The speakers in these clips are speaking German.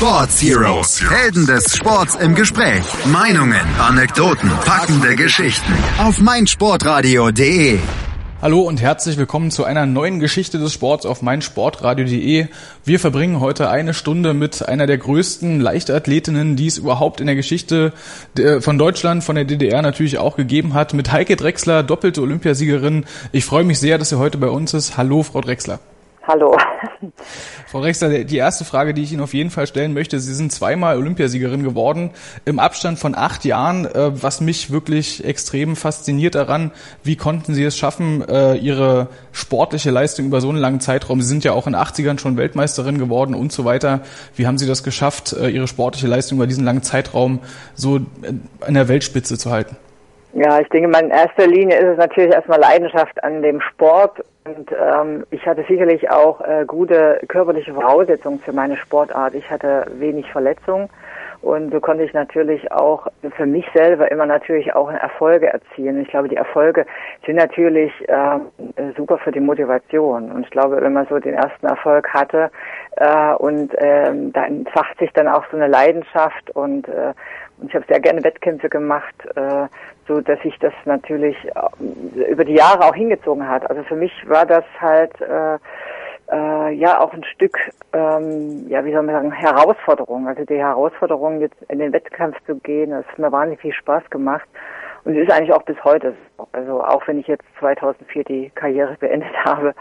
Sports Heroes. Helden des Sports im Gespräch. Meinungen, Anekdoten, packende Geschichten. Auf meinsportradio.de. Hallo und herzlich willkommen zu einer neuen Geschichte des Sports auf meinsportradio.de. Wir verbringen heute eine Stunde mit einer der größten Leichtathletinnen, die es überhaupt in der Geschichte von Deutschland, von der DDR natürlich auch gegeben hat, mit Heike Drechsler, doppelte Olympiasiegerin. Ich freue mich sehr, dass sie heute bei uns ist. Hallo, Frau Drechsler. Hallo. Frau Rexler, die erste Frage, die ich Ihnen auf jeden Fall stellen möchte, Sie sind zweimal Olympiasiegerin geworden im Abstand von acht Jahren, äh, was mich wirklich extrem fasziniert daran, wie konnten Sie es schaffen, äh, Ihre sportliche Leistung über so einen langen Zeitraum, Sie sind ja auch in den 80ern schon Weltmeisterin geworden und so weiter, wie haben Sie das geschafft, äh, Ihre sportliche Leistung über diesen langen Zeitraum so an der Weltspitze zu halten? Ja, ich denke in erster Linie ist es natürlich erstmal Leidenschaft an dem Sport und ähm, ich hatte sicherlich auch äh, gute körperliche Voraussetzungen für meine Sportart. Ich hatte wenig Verletzungen und so konnte ich natürlich auch für mich selber immer natürlich auch Erfolge erzielen. Ich glaube, die Erfolge sind natürlich äh, super für die Motivation. Und ich glaube, wenn man so den ersten Erfolg hatte äh, und äh, da entfacht sich dann auch so eine Leidenschaft und äh, ich habe sehr gerne Wettkämpfe gemacht, äh, so dass sich das natürlich äh, über die Jahre auch hingezogen hat. Also für mich war das halt äh, äh, ja auch ein Stück, ähm, ja wie soll man sagen, Herausforderung. Also die Herausforderung, jetzt in den Wettkampf zu gehen, das hat mir wahnsinnig viel Spaß gemacht. Und es ist eigentlich auch bis heute so. Also auch wenn ich jetzt 2004 die Karriere beendet habe,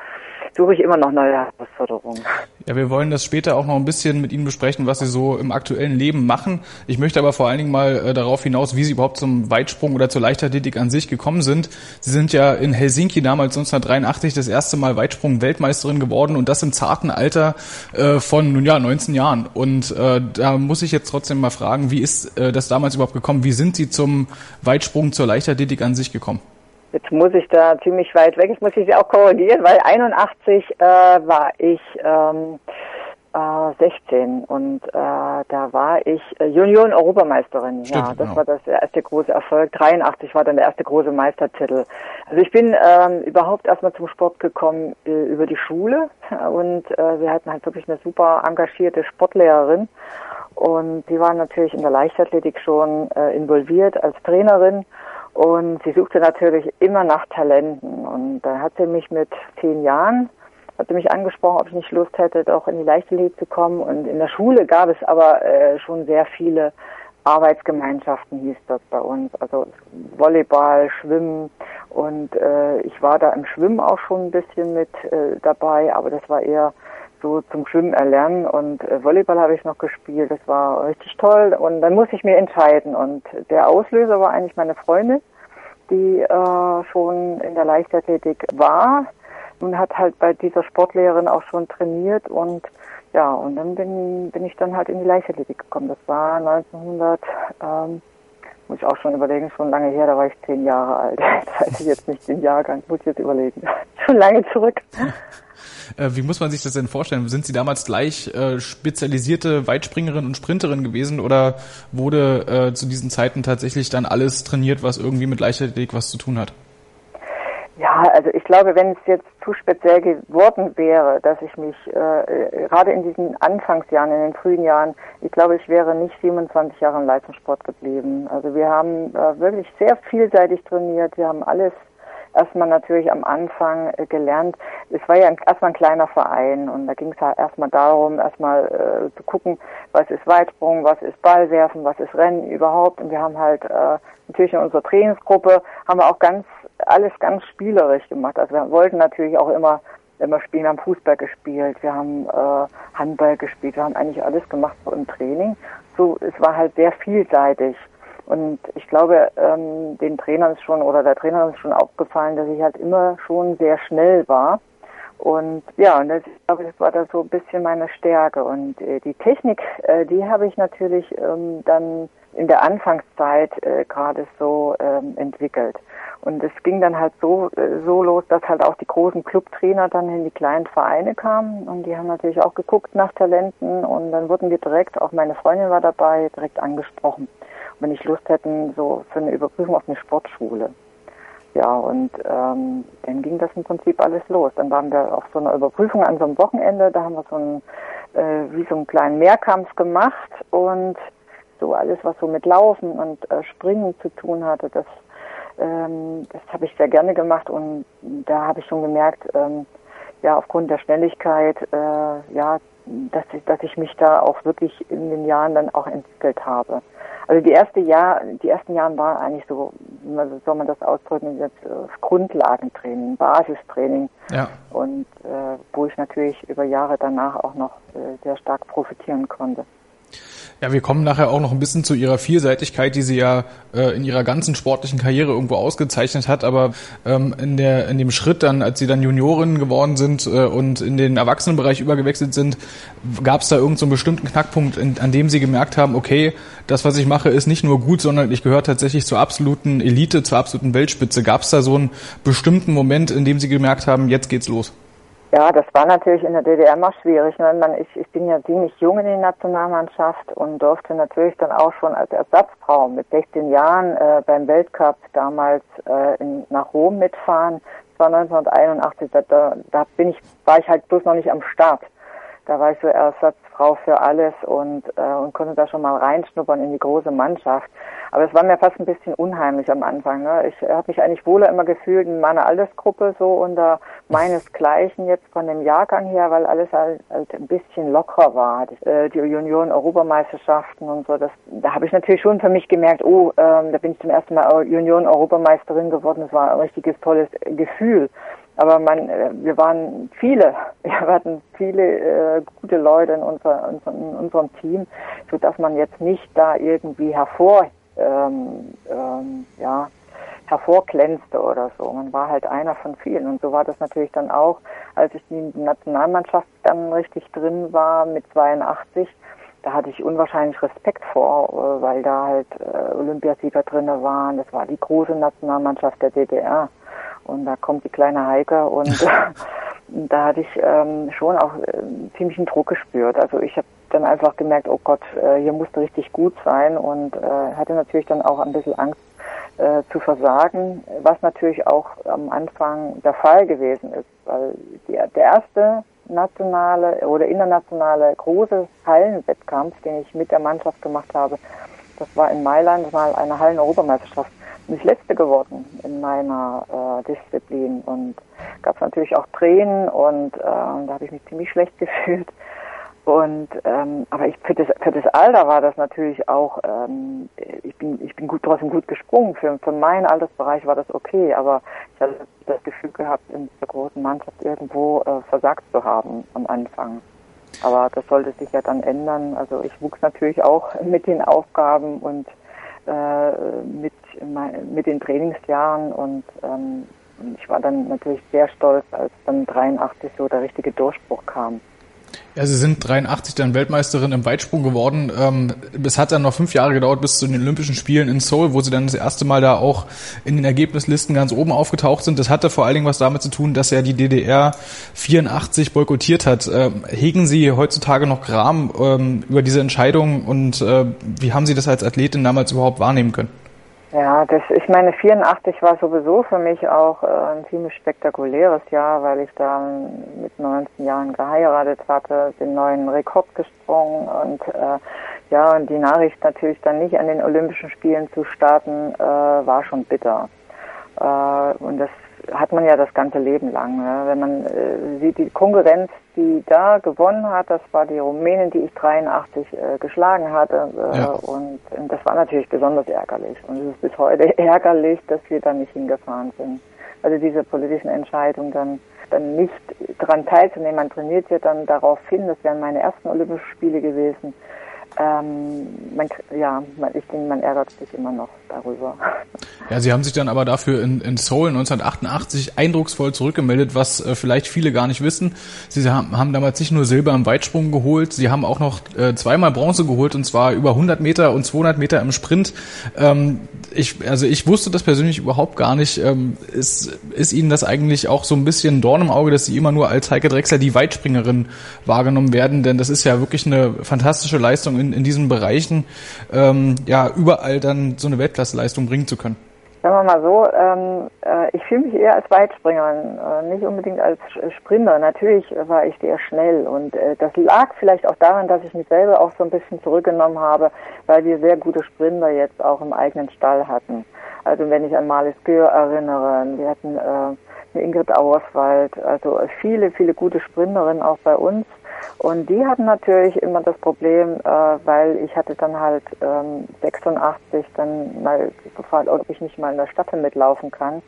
suche ich immer noch neue Herausforderungen. Ja, wir wollen das später auch noch ein bisschen mit Ihnen besprechen, was Sie so im aktuellen Leben machen. Ich möchte aber vor allen Dingen mal äh, darauf hinaus, wie Sie überhaupt zum Weitsprung oder zur Leichtathletik an sich gekommen sind. Sie sind ja in Helsinki damals 1983 das erste Mal Weitsprung-Weltmeisterin geworden und das im zarten Alter äh, von nun ja 19 Jahren. Und äh, da muss ich jetzt trotzdem mal fragen, wie ist äh, das damals überhaupt gekommen? Wie sind Sie zum Weitsprung, zur Leichtathletik an sich gekommen? Jetzt muss ich da ziemlich weit weg, ich muss ich Sie auch korrigieren, weil 81 äh, war ich ähm, äh, 16 und äh, da war ich äh, Junioren-Europameisterin. Ja, das genau. war das erste große Erfolg. 83 war dann der erste große Meistertitel. Also ich bin ähm, überhaupt erstmal zum Sport gekommen äh, über die Schule und äh, wir hatten halt wirklich eine super engagierte Sportlehrerin und die war natürlich in der Leichtathletik schon äh, involviert als Trainerin und sie suchte natürlich immer nach Talenten. Und da hat sie mich mit zehn Jahren, hat sie mich angesprochen, ob ich nicht Lust hätte, doch in die Leichtathletik zu kommen. Und in der Schule gab es aber äh, schon sehr viele Arbeitsgemeinschaften, hieß das bei uns. Also Volleyball, Schwimmen. Und äh, ich war da im Schwimmen auch schon ein bisschen mit äh, dabei, aber das war eher so zum Schwimmen erlernen und äh, Volleyball habe ich noch gespielt. Das war richtig toll und dann musste ich mir entscheiden und der Auslöser war eigentlich meine Freundin, die äh, schon in der Leichtathletik war und hat halt bei dieser Sportlehrerin auch schon trainiert und ja, und dann bin, bin ich dann halt in die Leichtathletik gekommen. Das war 1900, ähm, muss ich auch schon überlegen, schon lange her, da war ich zehn Jahre alt. Das ich jetzt nicht den Jahrgang, muss ich jetzt überlegen. schon lange zurück. Äh, wie muss man sich das denn vorstellen? Sind Sie damals gleich äh, spezialisierte Weitspringerin und Sprinterin gewesen oder wurde äh, zu diesen Zeiten tatsächlich dann alles trainiert, was irgendwie mit Leichtathletik was zu tun hat? Ja, also ich glaube, wenn es jetzt zu speziell geworden wäre, dass ich mich äh, gerade in diesen Anfangsjahren, in den frühen Jahren, ich glaube, ich wäre nicht 27 Jahre im Leistungssport geblieben. Also wir haben äh, wirklich sehr vielseitig trainiert, wir haben alles erstmal natürlich am Anfang äh, gelernt. Es war ja erstmal ein kleiner Verein und da ging es halt erstmal darum, erstmal äh, zu gucken, was ist Weitsprung, was ist Ballwerfen, was ist Rennen überhaupt. Und wir haben halt äh, natürlich in unserer Trainingsgruppe haben wir auch ganz alles ganz spielerisch gemacht. Also wir wollten natürlich auch immer immer spielen, wir haben Fußball gespielt, wir haben äh, Handball gespielt, wir haben eigentlich alles gemacht im Training. So, es war halt sehr vielseitig. Und ich glaube, ähm, den Trainern ist schon oder der Trainer ist schon aufgefallen, dass ich halt immer schon sehr schnell war. Und ja, und das, ich glaube, das war da so ein bisschen meine Stärke. Und äh, die Technik, äh, die habe ich natürlich ähm, dann in der Anfangszeit äh, gerade so ähm, entwickelt. Und es ging dann halt so, äh, so los, dass halt auch die großen Clubtrainer dann in die kleinen Vereine kamen und die haben natürlich auch geguckt nach Talenten und dann wurden wir direkt, auch meine Freundin war dabei, direkt angesprochen wenn ich Lust hätten, so für eine Überprüfung auf eine Sportschule. Ja, und ähm, dann ging das im Prinzip alles los. Dann waren wir auf so einer Überprüfung an so einem Wochenende, da haben wir so ein äh, wie so einen kleinen Mehrkampf gemacht und so alles, was so mit Laufen und äh, Springen zu tun hatte, das, ähm, das habe ich sehr gerne gemacht und da habe ich schon gemerkt, ähm, ja, aufgrund der Schnelligkeit, äh, ja, dass ich, dass ich mich da auch wirklich in den Jahren dann auch entwickelt habe. Also die erste Jahr, die ersten Jahre waren eigentlich so, wie soll man das ausdrücken, jetzt äh, Grundlagentraining, Basistraining. Ja. Und äh, wo ich natürlich über Jahre danach auch noch äh, sehr stark profitieren konnte. Ja, wir kommen nachher auch noch ein bisschen zu ihrer Vielseitigkeit, die sie ja äh, in ihrer ganzen sportlichen Karriere irgendwo ausgezeichnet hat. Aber ähm, in, der, in dem Schritt dann, als sie dann Juniorinnen geworden sind äh, und in den Erwachsenenbereich übergewechselt sind, gab es da irgendeinen so bestimmten Knackpunkt, in, an dem sie gemerkt haben, okay, das, was ich mache, ist nicht nur gut, sondern ich gehöre tatsächlich zur absoluten Elite, zur absoluten Weltspitze. Gab es da so einen bestimmten Moment, in dem sie gemerkt haben, jetzt geht's los? Ja, das war natürlich in der DDR mal schwierig. Ne? Man, ich, ich bin ja ziemlich jung in der Nationalmannschaft und durfte natürlich dann auch schon als Ersatzfrau mit 16 Jahren äh, beim Weltcup damals äh, in, nach Rom mitfahren. Das war 1981. Da, da bin ich, war ich halt bloß noch nicht am Start. Da war ich so Ersatzfrau für alles und, äh, und konnte da schon mal reinschnuppern in die große Mannschaft. Aber es war mir fast ein bisschen unheimlich am Anfang. Ne? Ich habe mich eigentlich wohler immer gefühlt in meiner Altersgruppe so unter meinesgleichen jetzt von dem Jahrgang her, weil alles halt, halt ein bisschen lockerer war. Äh, die Junioren-Europameisterschaften und so, das, da habe ich natürlich schon für mich gemerkt, oh, ähm, da bin ich zum ersten Mal Junioren-Europameisterin geworden. Das war ein richtiges tolles Gefühl. Aber man, äh, wir waren viele, wir hatten viele äh, gute Leute in, unser, in unserem Team, so dass man jetzt nicht da irgendwie hervor, ähm, ähm, ja, hervorglänzte oder so. Man war halt einer von vielen. Und so war das natürlich dann auch, als ich in die Nationalmannschaft dann richtig drin war mit 82. Da hatte ich unwahrscheinlich Respekt vor, äh, weil da halt äh, Olympiasieger drinne waren. Das war die große Nationalmannschaft der DDR. Und da kommt die kleine Heike und da hatte ich ähm, schon auch äh, ziemlichen Druck gespürt. Also ich habe dann einfach gemerkt, oh Gott, äh, hier musste richtig gut sein und äh, hatte natürlich dann auch ein bisschen Angst äh, zu versagen, was natürlich auch am Anfang der Fall gewesen ist, weil die, der erste nationale oder internationale große Hallenwettkampf, den ich mit der Mannschaft gemacht habe, das war in Mailand, war eine Hallen-Europameisterschaft. Nicht letzte geworden in meiner äh, Disziplin. Und gab es natürlich auch Tränen und äh, da habe ich mich ziemlich schlecht gefühlt. Und ähm, aber ich für das für das Alter war das natürlich auch ähm, ich bin ich bin gut trotzdem gut gesprungen. Für für meinen Altersbereich war das okay aber ich hatte das Gefühl gehabt in der großen Mannschaft irgendwo äh, versagt zu haben am Anfang. Aber das sollte sich ja dann ändern. Also ich wuchs natürlich auch mit den Aufgaben und äh, mit, mit den Trainingsjahren. Und ähm, ich war dann natürlich sehr stolz, als dann 83 so der richtige Durchbruch kam. Ja, Sie sind 83 dann Weltmeisterin im Weitsprung geworden. Ähm, es hat dann noch fünf Jahre gedauert bis zu den Olympischen Spielen in Seoul, wo Sie dann das erste Mal da auch in den Ergebnislisten ganz oben aufgetaucht sind. Das hatte vor allen Dingen was damit zu tun, dass ja die DDR 84 boykottiert hat. Ähm, hegen Sie heutzutage noch Gram ähm, über diese Entscheidung und äh, wie haben Sie das als Athletin damals überhaupt wahrnehmen können? Ja, das, ich meine, 84 war sowieso für mich auch äh, ein ziemlich spektakuläres Jahr, weil ich da mit 19 Jahren geheiratet hatte, den neuen Rekord gesprungen und äh, ja, und die Nachricht natürlich dann nicht an den Olympischen Spielen zu starten, äh, war schon bitter. Äh, und das hat man ja das ganze Leben lang. Ne? Wenn man äh, sieht, die Konkurrenz, die da gewonnen hat, das war die Rumänin, die ich 83 äh, geschlagen hatte. Äh, ja. und, und das war natürlich besonders ärgerlich. Und es ist bis heute ärgerlich, dass wir da nicht hingefahren sind. Also diese politischen Entscheidungen dann dann nicht daran teilzunehmen. Man trainiert ja dann darauf hin, das wären meine ersten Olympischen Spiele gewesen ähm, man, ja, ich denke, man ärgert sich immer noch darüber. Ja, Sie haben sich dann aber dafür in, in Seoul 1988 eindrucksvoll zurückgemeldet, was äh, vielleicht viele gar nicht wissen. Sie haben, haben damals nicht nur Silber im Weitsprung geholt, Sie haben auch noch äh, zweimal Bronze geholt und zwar über 100 Meter und 200 Meter im Sprint. Ähm, ich, also ich wusste das persönlich überhaupt gar nicht. Ähm, ist, ist Ihnen das eigentlich auch so ein bisschen Dorn im Auge, dass Sie immer nur als Heike Drechsler die Weitspringerin wahrgenommen werden? Denn das ist ja wirklich eine fantastische Leistung in, in diesen Bereichen, ähm, ja, überall dann so eine Weltklasseleistung bringen zu können. Sagen wir mal so, ähm, äh, ich fühle mich eher als Weitspringerin, äh, nicht unbedingt als Sprinter. Natürlich war ich sehr schnell und äh, das lag vielleicht auch daran, dass ich mich selber auch so ein bisschen zurückgenommen habe, weil wir sehr gute Sprinter jetzt auch im eigenen Stall hatten. Also wenn ich an Marlies Gür erinnere, wir hatten äh, Ingrid Auerswald, also viele, viele gute Sprinterinnen auch bei uns. Und die hatten natürlich immer das Problem, äh, weil ich hatte dann halt ähm, 86 dann mal gefragt, ob ich nicht mal in der Staffel mitlaufen kann.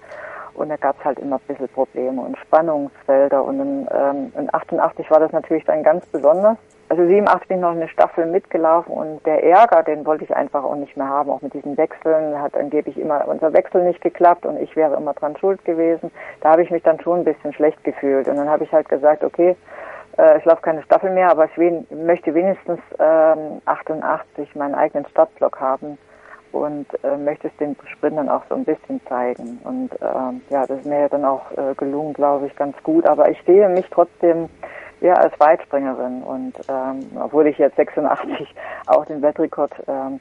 Und da gab es halt immer ein bisschen Probleme und Spannungsfelder. Und in, ähm, in 88 war das natürlich dann ganz besonders. Also 87 bin ich noch eine Staffel mitgelaufen und der Ärger, den wollte ich einfach auch nicht mehr haben, auch mit diesen Wechseln, hat angeblich immer unser Wechsel nicht geklappt und ich wäre immer dran schuld gewesen. Da habe ich mich dann schon ein bisschen schlecht gefühlt und dann habe ich halt gesagt, okay, äh, ich laufe keine Staffel mehr, aber ich wen, möchte wenigstens ähm, 88 meinen eigenen Startblock haben und äh, möchte es den Sprintern auch so ein bisschen zeigen. Und ähm, ja, das ist mir dann auch äh, gelungen, glaube ich, ganz gut. Aber ich sehe mich trotzdem ja als Weitspringerin und ähm, obwohl ich jetzt 86 auch den Weltrekord ähm,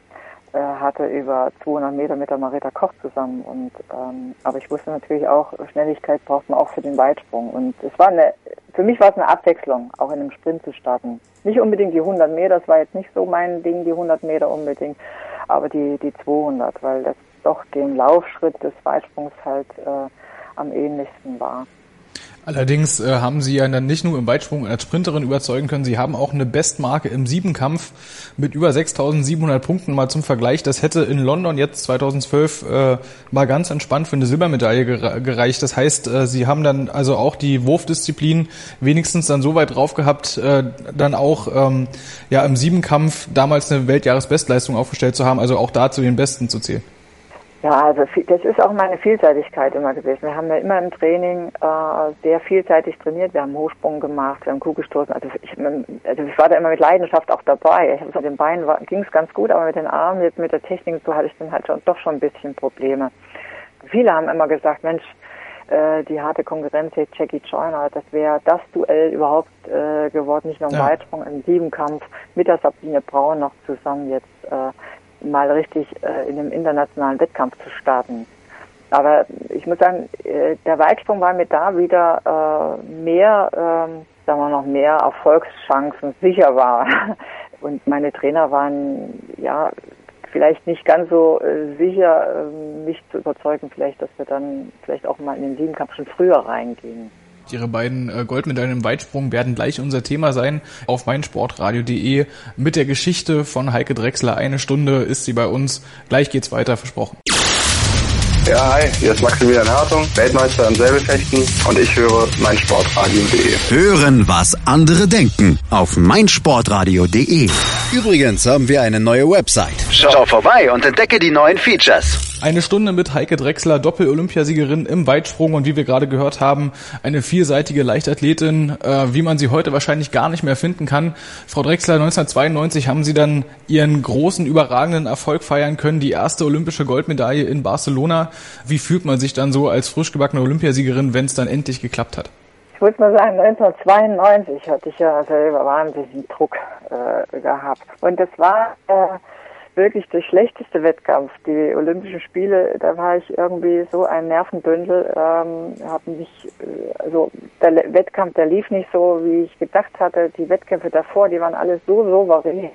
äh, hatte über 200 Meter mit der Marita Koch zusammen und ähm, aber ich wusste natürlich auch Schnelligkeit braucht man auch für den Weitsprung und es war eine für mich war es eine Abwechslung auch in einem Sprint zu starten. Nicht unbedingt die 100 Meter das war jetzt nicht so mein Ding die 100 Meter unbedingt aber die die 200 weil das doch dem Laufschritt des Weitsprungs halt äh, am ähnlichsten war Allerdings äh, haben sie ja dann nicht nur im Weitsprung als Sprinterin überzeugen können, sie haben auch eine Bestmarke im Siebenkampf mit über 6.700 Punkten mal zum Vergleich. Das hätte in London jetzt 2012 äh, mal ganz entspannt für eine Silbermedaille gereicht. Das heißt, äh, sie haben dann also auch die Wurfdisziplin wenigstens dann so weit drauf gehabt, äh, dann auch ähm, ja im Siebenkampf damals eine Weltjahresbestleistung aufgestellt zu haben, also auch da zu den Besten zu zählen. Ja, also das ist auch meine Vielseitigkeit immer gewesen. Wir haben ja immer im Training äh, sehr vielseitig trainiert. Wir haben Hochsprung gemacht, wir haben Kugelstoßen. Also ich, also ich war da immer mit Leidenschaft auch dabei. Ich, mit den Beinen ging es ganz gut, aber mit den Armen, jetzt mit der Technik so hatte ich dann halt schon, doch schon ein bisschen Probleme. Viele haben immer gesagt, Mensch, äh, die harte Konkurrenz jetzt Jackie Joyner, das wäre das Duell überhaupt äh, geworden, nicht nur im ja. Weitsprung, im Siebenkampf mit der Sabine Braun noch zusammen jetzt. Äh, mal richtig äh, in einem internationalen Wettkampf zu starten. Aber ich muss sagen, äh, der Weitsprung war mir da wieder äh, mehr, äh, sagen wir noch mehr Erfolgschancen sicher war. Und meine Trainer waren ja vielleicht nicht ganz so äh, sicher, äh, mich zu überzeugen, vielleicht, dass wir dann vielleicht auch mal in den Siebenkampf schon früher reingehen. Ihre beiden äh, Goldmedaillen im Weitsprung werden gleich unser Thema sein auf meinsportradio.de mit der Geschichte von Heike Drechsler. Eine Stunde ist sie bei uns. Gleich geht's weiter, versprochen. Ja, hi, hier ist Maximilian Hartung, Weltmeister im Säbelfechten und ich höre meinsportradio.de. Hören, was andere denken auf meinsportradio.de. Übrigens haben wir eine neue Website. Schau vorbei und entdecke die neuen Features. Eine Stunde mit Heike Drechsler, Doppel-Olympiasiegerin im Weitsprung und wie wir gerade gehört haben, eine vielseitige Leichtathletin, äh, wie man sie heute wahrscheinlich gar nicht mehr finden kann. Frau Drechsler, 1992 haben Sie dann Ihren großen, überragenden Erfolg feiern können, die erste olympische Goldmedaille in Barcelona. Wie fühlt man sich dann so als frisch gebackene Olympiasiegerin, wenn es dann endlich geklappt hat? Ich muss mal sagen, 1992 hatte ich ja selber wahnsinnigen Druck äh, gehabt. Und das war äh, wirklich der schlechteste Wettkampf. Die Olympischen Spiele, da war ich irgendwie so ein Nervenbündel, ähm, habe mich, äh, also der Wettkampf, der lief nicht so, wie ich gedacht hatte. Die Wettkämpfe davor, die waren alle so souverän.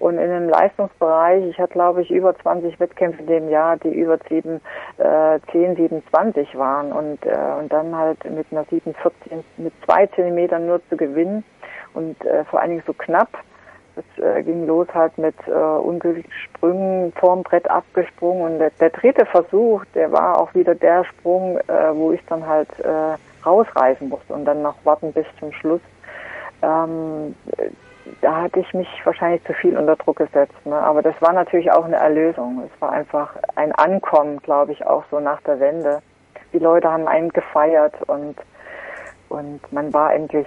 Und in dem Leistungsbereich, ich hatte glaube ich über 20 Wettkämpfe in dem Jahr, die über 7, äh, 10, 27 waren und, äh, und dann halt mit einer 7, 14, mit zwei Zentimetern nur zu gewinnen und äh, vor allen Dingen so knapp. Es äh, ging los halt mit äh, ungültigen Sprüngen vorm Brett abgesprungen und der, der dritte Versuch, der war auch wieder der Sprung, äh, wo ich dann halt äh, rausreißen musste und dann noch warten bis zum Schluss. Ähm, da hatte ich mich wahrscheinlich zu viel unter Druck gesetzt. Ne? Aber das war natürlich auch eine Erlösung. Es war einfach ein Ankommen, glaube ich, auch so nach der Wende. Die Leute haben einen gefeiert und, und man war endlich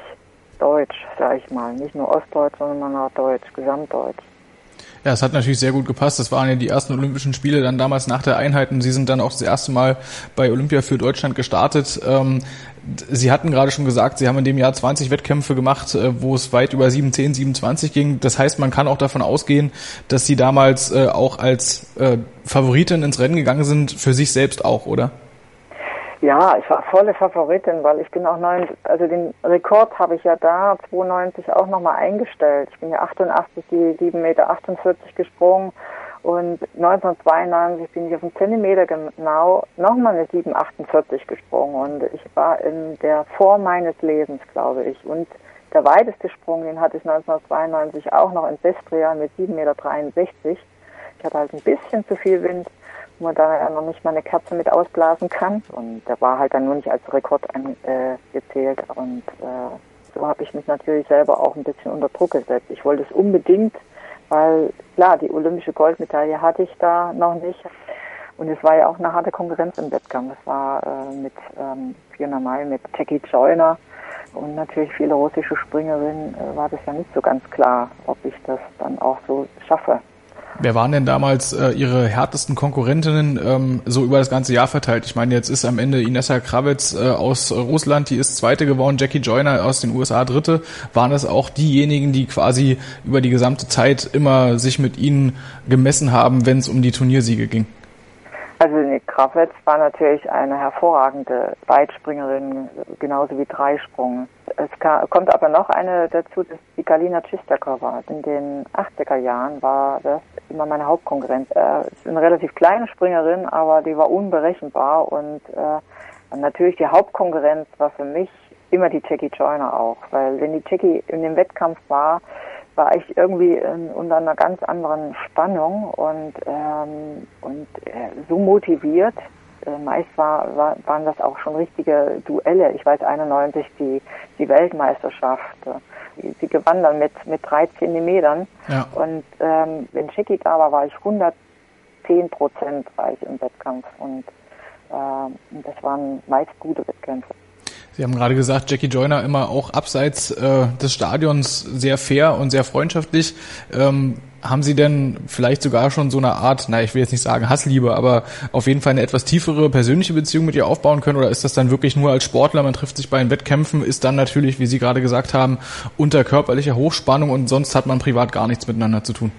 deutsch, sag ich mal. Nicht nur ostdeutsch, sondern man war deutsch, gesamtdeutsch. Ja, es hat natürlich sehr gut gepasst. Das waren ja die ersten Olympischen Spiele dann damals nach der Einheit und Sie sind dann auch das erste Mal bei Olympia für Deutschland gestartet. Ähm, Sie hatten gerade schon gesagt, Sie haben in dem Jahr 20 Wettkämpfe gemacht, äh, wo es weit über 710, 27 ging. Das heißt, man kann auch davon ausgehen, dass Sie damals äh, auch als äh, Favoritin ins Rennen gegangen sind, für sich selbst auch, oder? Ja, ich war volle Favoritin, weil ich bin auch neun, also den Rekord habe ich ja da 92 auch nochmal eingestellt. Ich bin ja 88 die 7,48 Meter gesprungen und 1992 bin ich auf einen Zentimeter genau nochmal eine 7,48 gesprungen und ich war in der Form meines Lebens, glaube ich. Und der weiteste Sprung, den hatte ich 1992 auch noch in Sestria mit 7,63 Meter. Ich hatte halt ein bisschen zu viel Wind man da ja noch nicht mal eine Kerze mit ausblasen kann. Und der war halt dann nur nicht als Rekord angezählt. Äh, und äh, so habe ich mich natürlich selber auch ein bisschen unter Druck gesetzt. Ich wollte es unbedingt, weil klar, die olympische Goldmedaille hatte ich da noch nicht. Und es war ja auch eine harte Konkurrenz im Wettkampf. Es war äh, mit ähm, Fiona Mai, mit Jackie Joyner und natürlich viele russische Springerinnen, äh, war das ja nicht so ganz klar, ob ich das dann auch so schaffe. Wer waren denn damals äh, Ihre härtesten Konkurrentinnen ähm, so über das ganze Jahr verteilt? Ich meine, jetzt ist am Ende Inessa Kravitz äh, aus Russland, die ist Zweite geworden, Jackie Joyner aus den USA Dritte. Waren es auch diejenigen, die quasi über die gesamte Zeit immer sich mit Ihnen gemessen haben, wenn es um die Turniersiege ging? Also Nick Kravitz war natürlich eine hervorragende Weitspringerin, genauso wie Dreisprung. Es kommt aber noch eine dazu, das ist die Galina Chistakova. In den 80er Jahren war das immer meine Hauptkonkurrenz. Äh, ist eine relativ kleine Springerin, aber die war unberechenbar und äh, natürlich die Hauptkonkurrenz war für mich immer die Jackie Joyner auch, weil wenn die Jackie in dem Wettkampf war, war ich irgendwie in, unter einer ganz anderen Spannung und, ähm, und äh, so motiviert. Äh, meist war, war, waren das auch schon richtige Duelle. Ich weiß 91 die, die Weltmeisterschaft. Äh, sie gewann dann mit, mit drei Zentimetern. Ja. Und ähm, wenn Chicky da war, war ich 110 Prozent war ich im Wettkampf. Und äh, das waren meist gute Wettkämpfe. Sie haben gerade gesagt, Jackie Joyner immer auch abseits äh, des Stadions sehr fair und sehr freundschaftlich. Ähm, haben Sie denn vielleicht sogar schon so eine Art, na, ich will jetzt nicht sagen Hassliebe, aber auf jeden Fall eine etwas tiefere persönliche Beziehung mit ihr aufbauen können? Oder ist das dann wirklich nur als Sportler, man trifft sich bei den Wettkämpfen, ist dann natürlich, wie Sie gerade gesagt haben, unter körperlicher Hochspannung und sonst hat man privat gar nichts miteinander zu tun?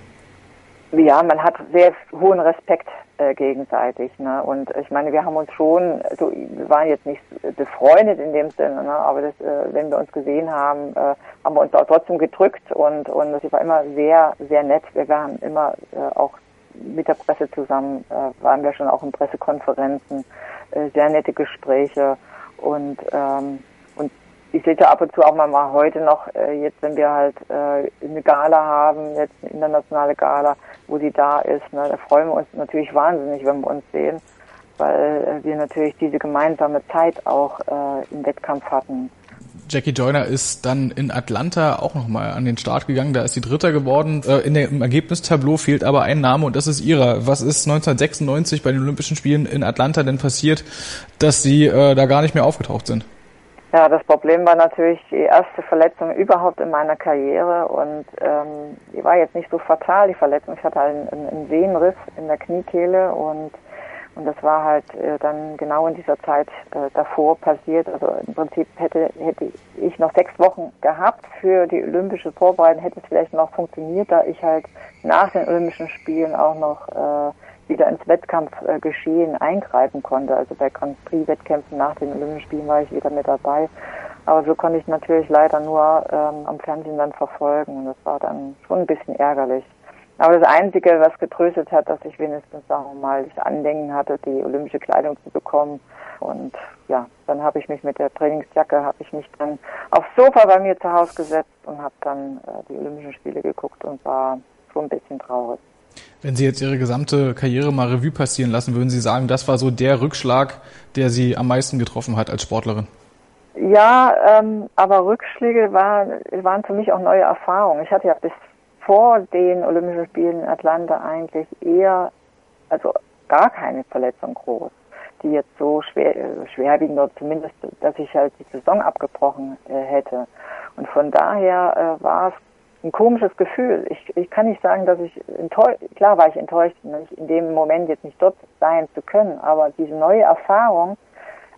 Ja, man hat sehr hohen Respekt äh, gegenseitig. Ne? Und ich meine, wir haben uns schon, so, wir waren jetzt nicht befreundet in dem Sinne, ne? aber das, äh, wenn wir uns gesehen haben, äh, haben wir uns auch trotzdem gedrückt und und sie war immer sehr, sehr nett. Wir waren immer äh, auch mit der Presse zusammen, äh, waren wir schon auch in Pressekonferenzen, äh, sehr nette Gespräche und ähm, ich sehe ab und zu auch mal, mal heute noch, äh, jetzt wenn wir halt äh, eine Gala haben, jetzt eine internationale Gala, wo sie da ist. Ne? Da freuen wir uns natürlich wahnsinnig, wenn wir uns sehen, weil äh, wir natürlich diese gemeinsame Zeit auch äh, im Wettkampf hatten. Jackie Joyner ist dann in Atlanta auch nochmal an den Start gegangen. Da ist sie Dritter geworden. Äh, in der, Im Ergebnistableau fehlt aber ein Name und das ist ihrer. Was ist 1996 bei den Olympischen Spielen in Atlanta denn passiert, dass sie äh, da gar nicht mehr aufgetaucht sind? Ja, das Problem war natürlich die erste Verletzung überhaupt in meiner Karriere und ähm, die war jetzt nicht so fatal, die Verletzung. Ich hatte einen, einen Sehnenriss in der Kniekehle und und das war halt äh, dann genau in dieser Zeit äh, davor passiert. Also im Prinzip hätte, hätte ich noch sechs Wochen gehabt für die olympische Vorbereitung, hätte es vielleicht noch funktioniert, da ich halt nach den Olympischen Spielen auch noch äh, wieder ins Wettkampfgeschehen eingreifen konnte. Also bei Grand Prix-Wettkämpfen nach den Olympischen Spielen war ich wieder mit dabei. Aber so konnte ich natürlich leider nur ähm, am Fernsehen dann verfolgen und das war dann schon ein bisschen ärgerlich. Aber das Einzige, was getröstet hat, dass ich wenigstens, sagen mal, das Andenken hatte, die olympische Kleidung zu bekommen. Und ja, dann habe ich mich mit der Trainingsjacke, habe ich mich dann aufs Sofa bei mir zu Hause gesetzt und habe dann äh, die Olympischen Spiele geguckt und war schon ein bisschen traurig. Wenn Sie jetzt Ihre gesamte Karriere mal Revue passieren lassen, würden Sie sagen, das war so der Rückschlag, der Sie am meisten getroffen hat als Sportlerin? Ja, ähm, aber Rückschläge waren, waren für mich auch neue Erfahrungen. Ich hatte ja bis vor den Olympischen Spielen in Atlanta eigentlich eher, also gar keine Verletzung groß, die jetzt so schwer, äh, schwerwiegend oder zumindest, dass ich halt die Saison abgebrochen äh, hätte. Und von daher äh, war es ein komisches Gefühl. Ich, ich kann nicht sagen, dass ich enttäuscht, klar war ich enttäuscht, nicht in dem Moment jetzt nicht dort sein zu können, aber diese neue Erfahrung,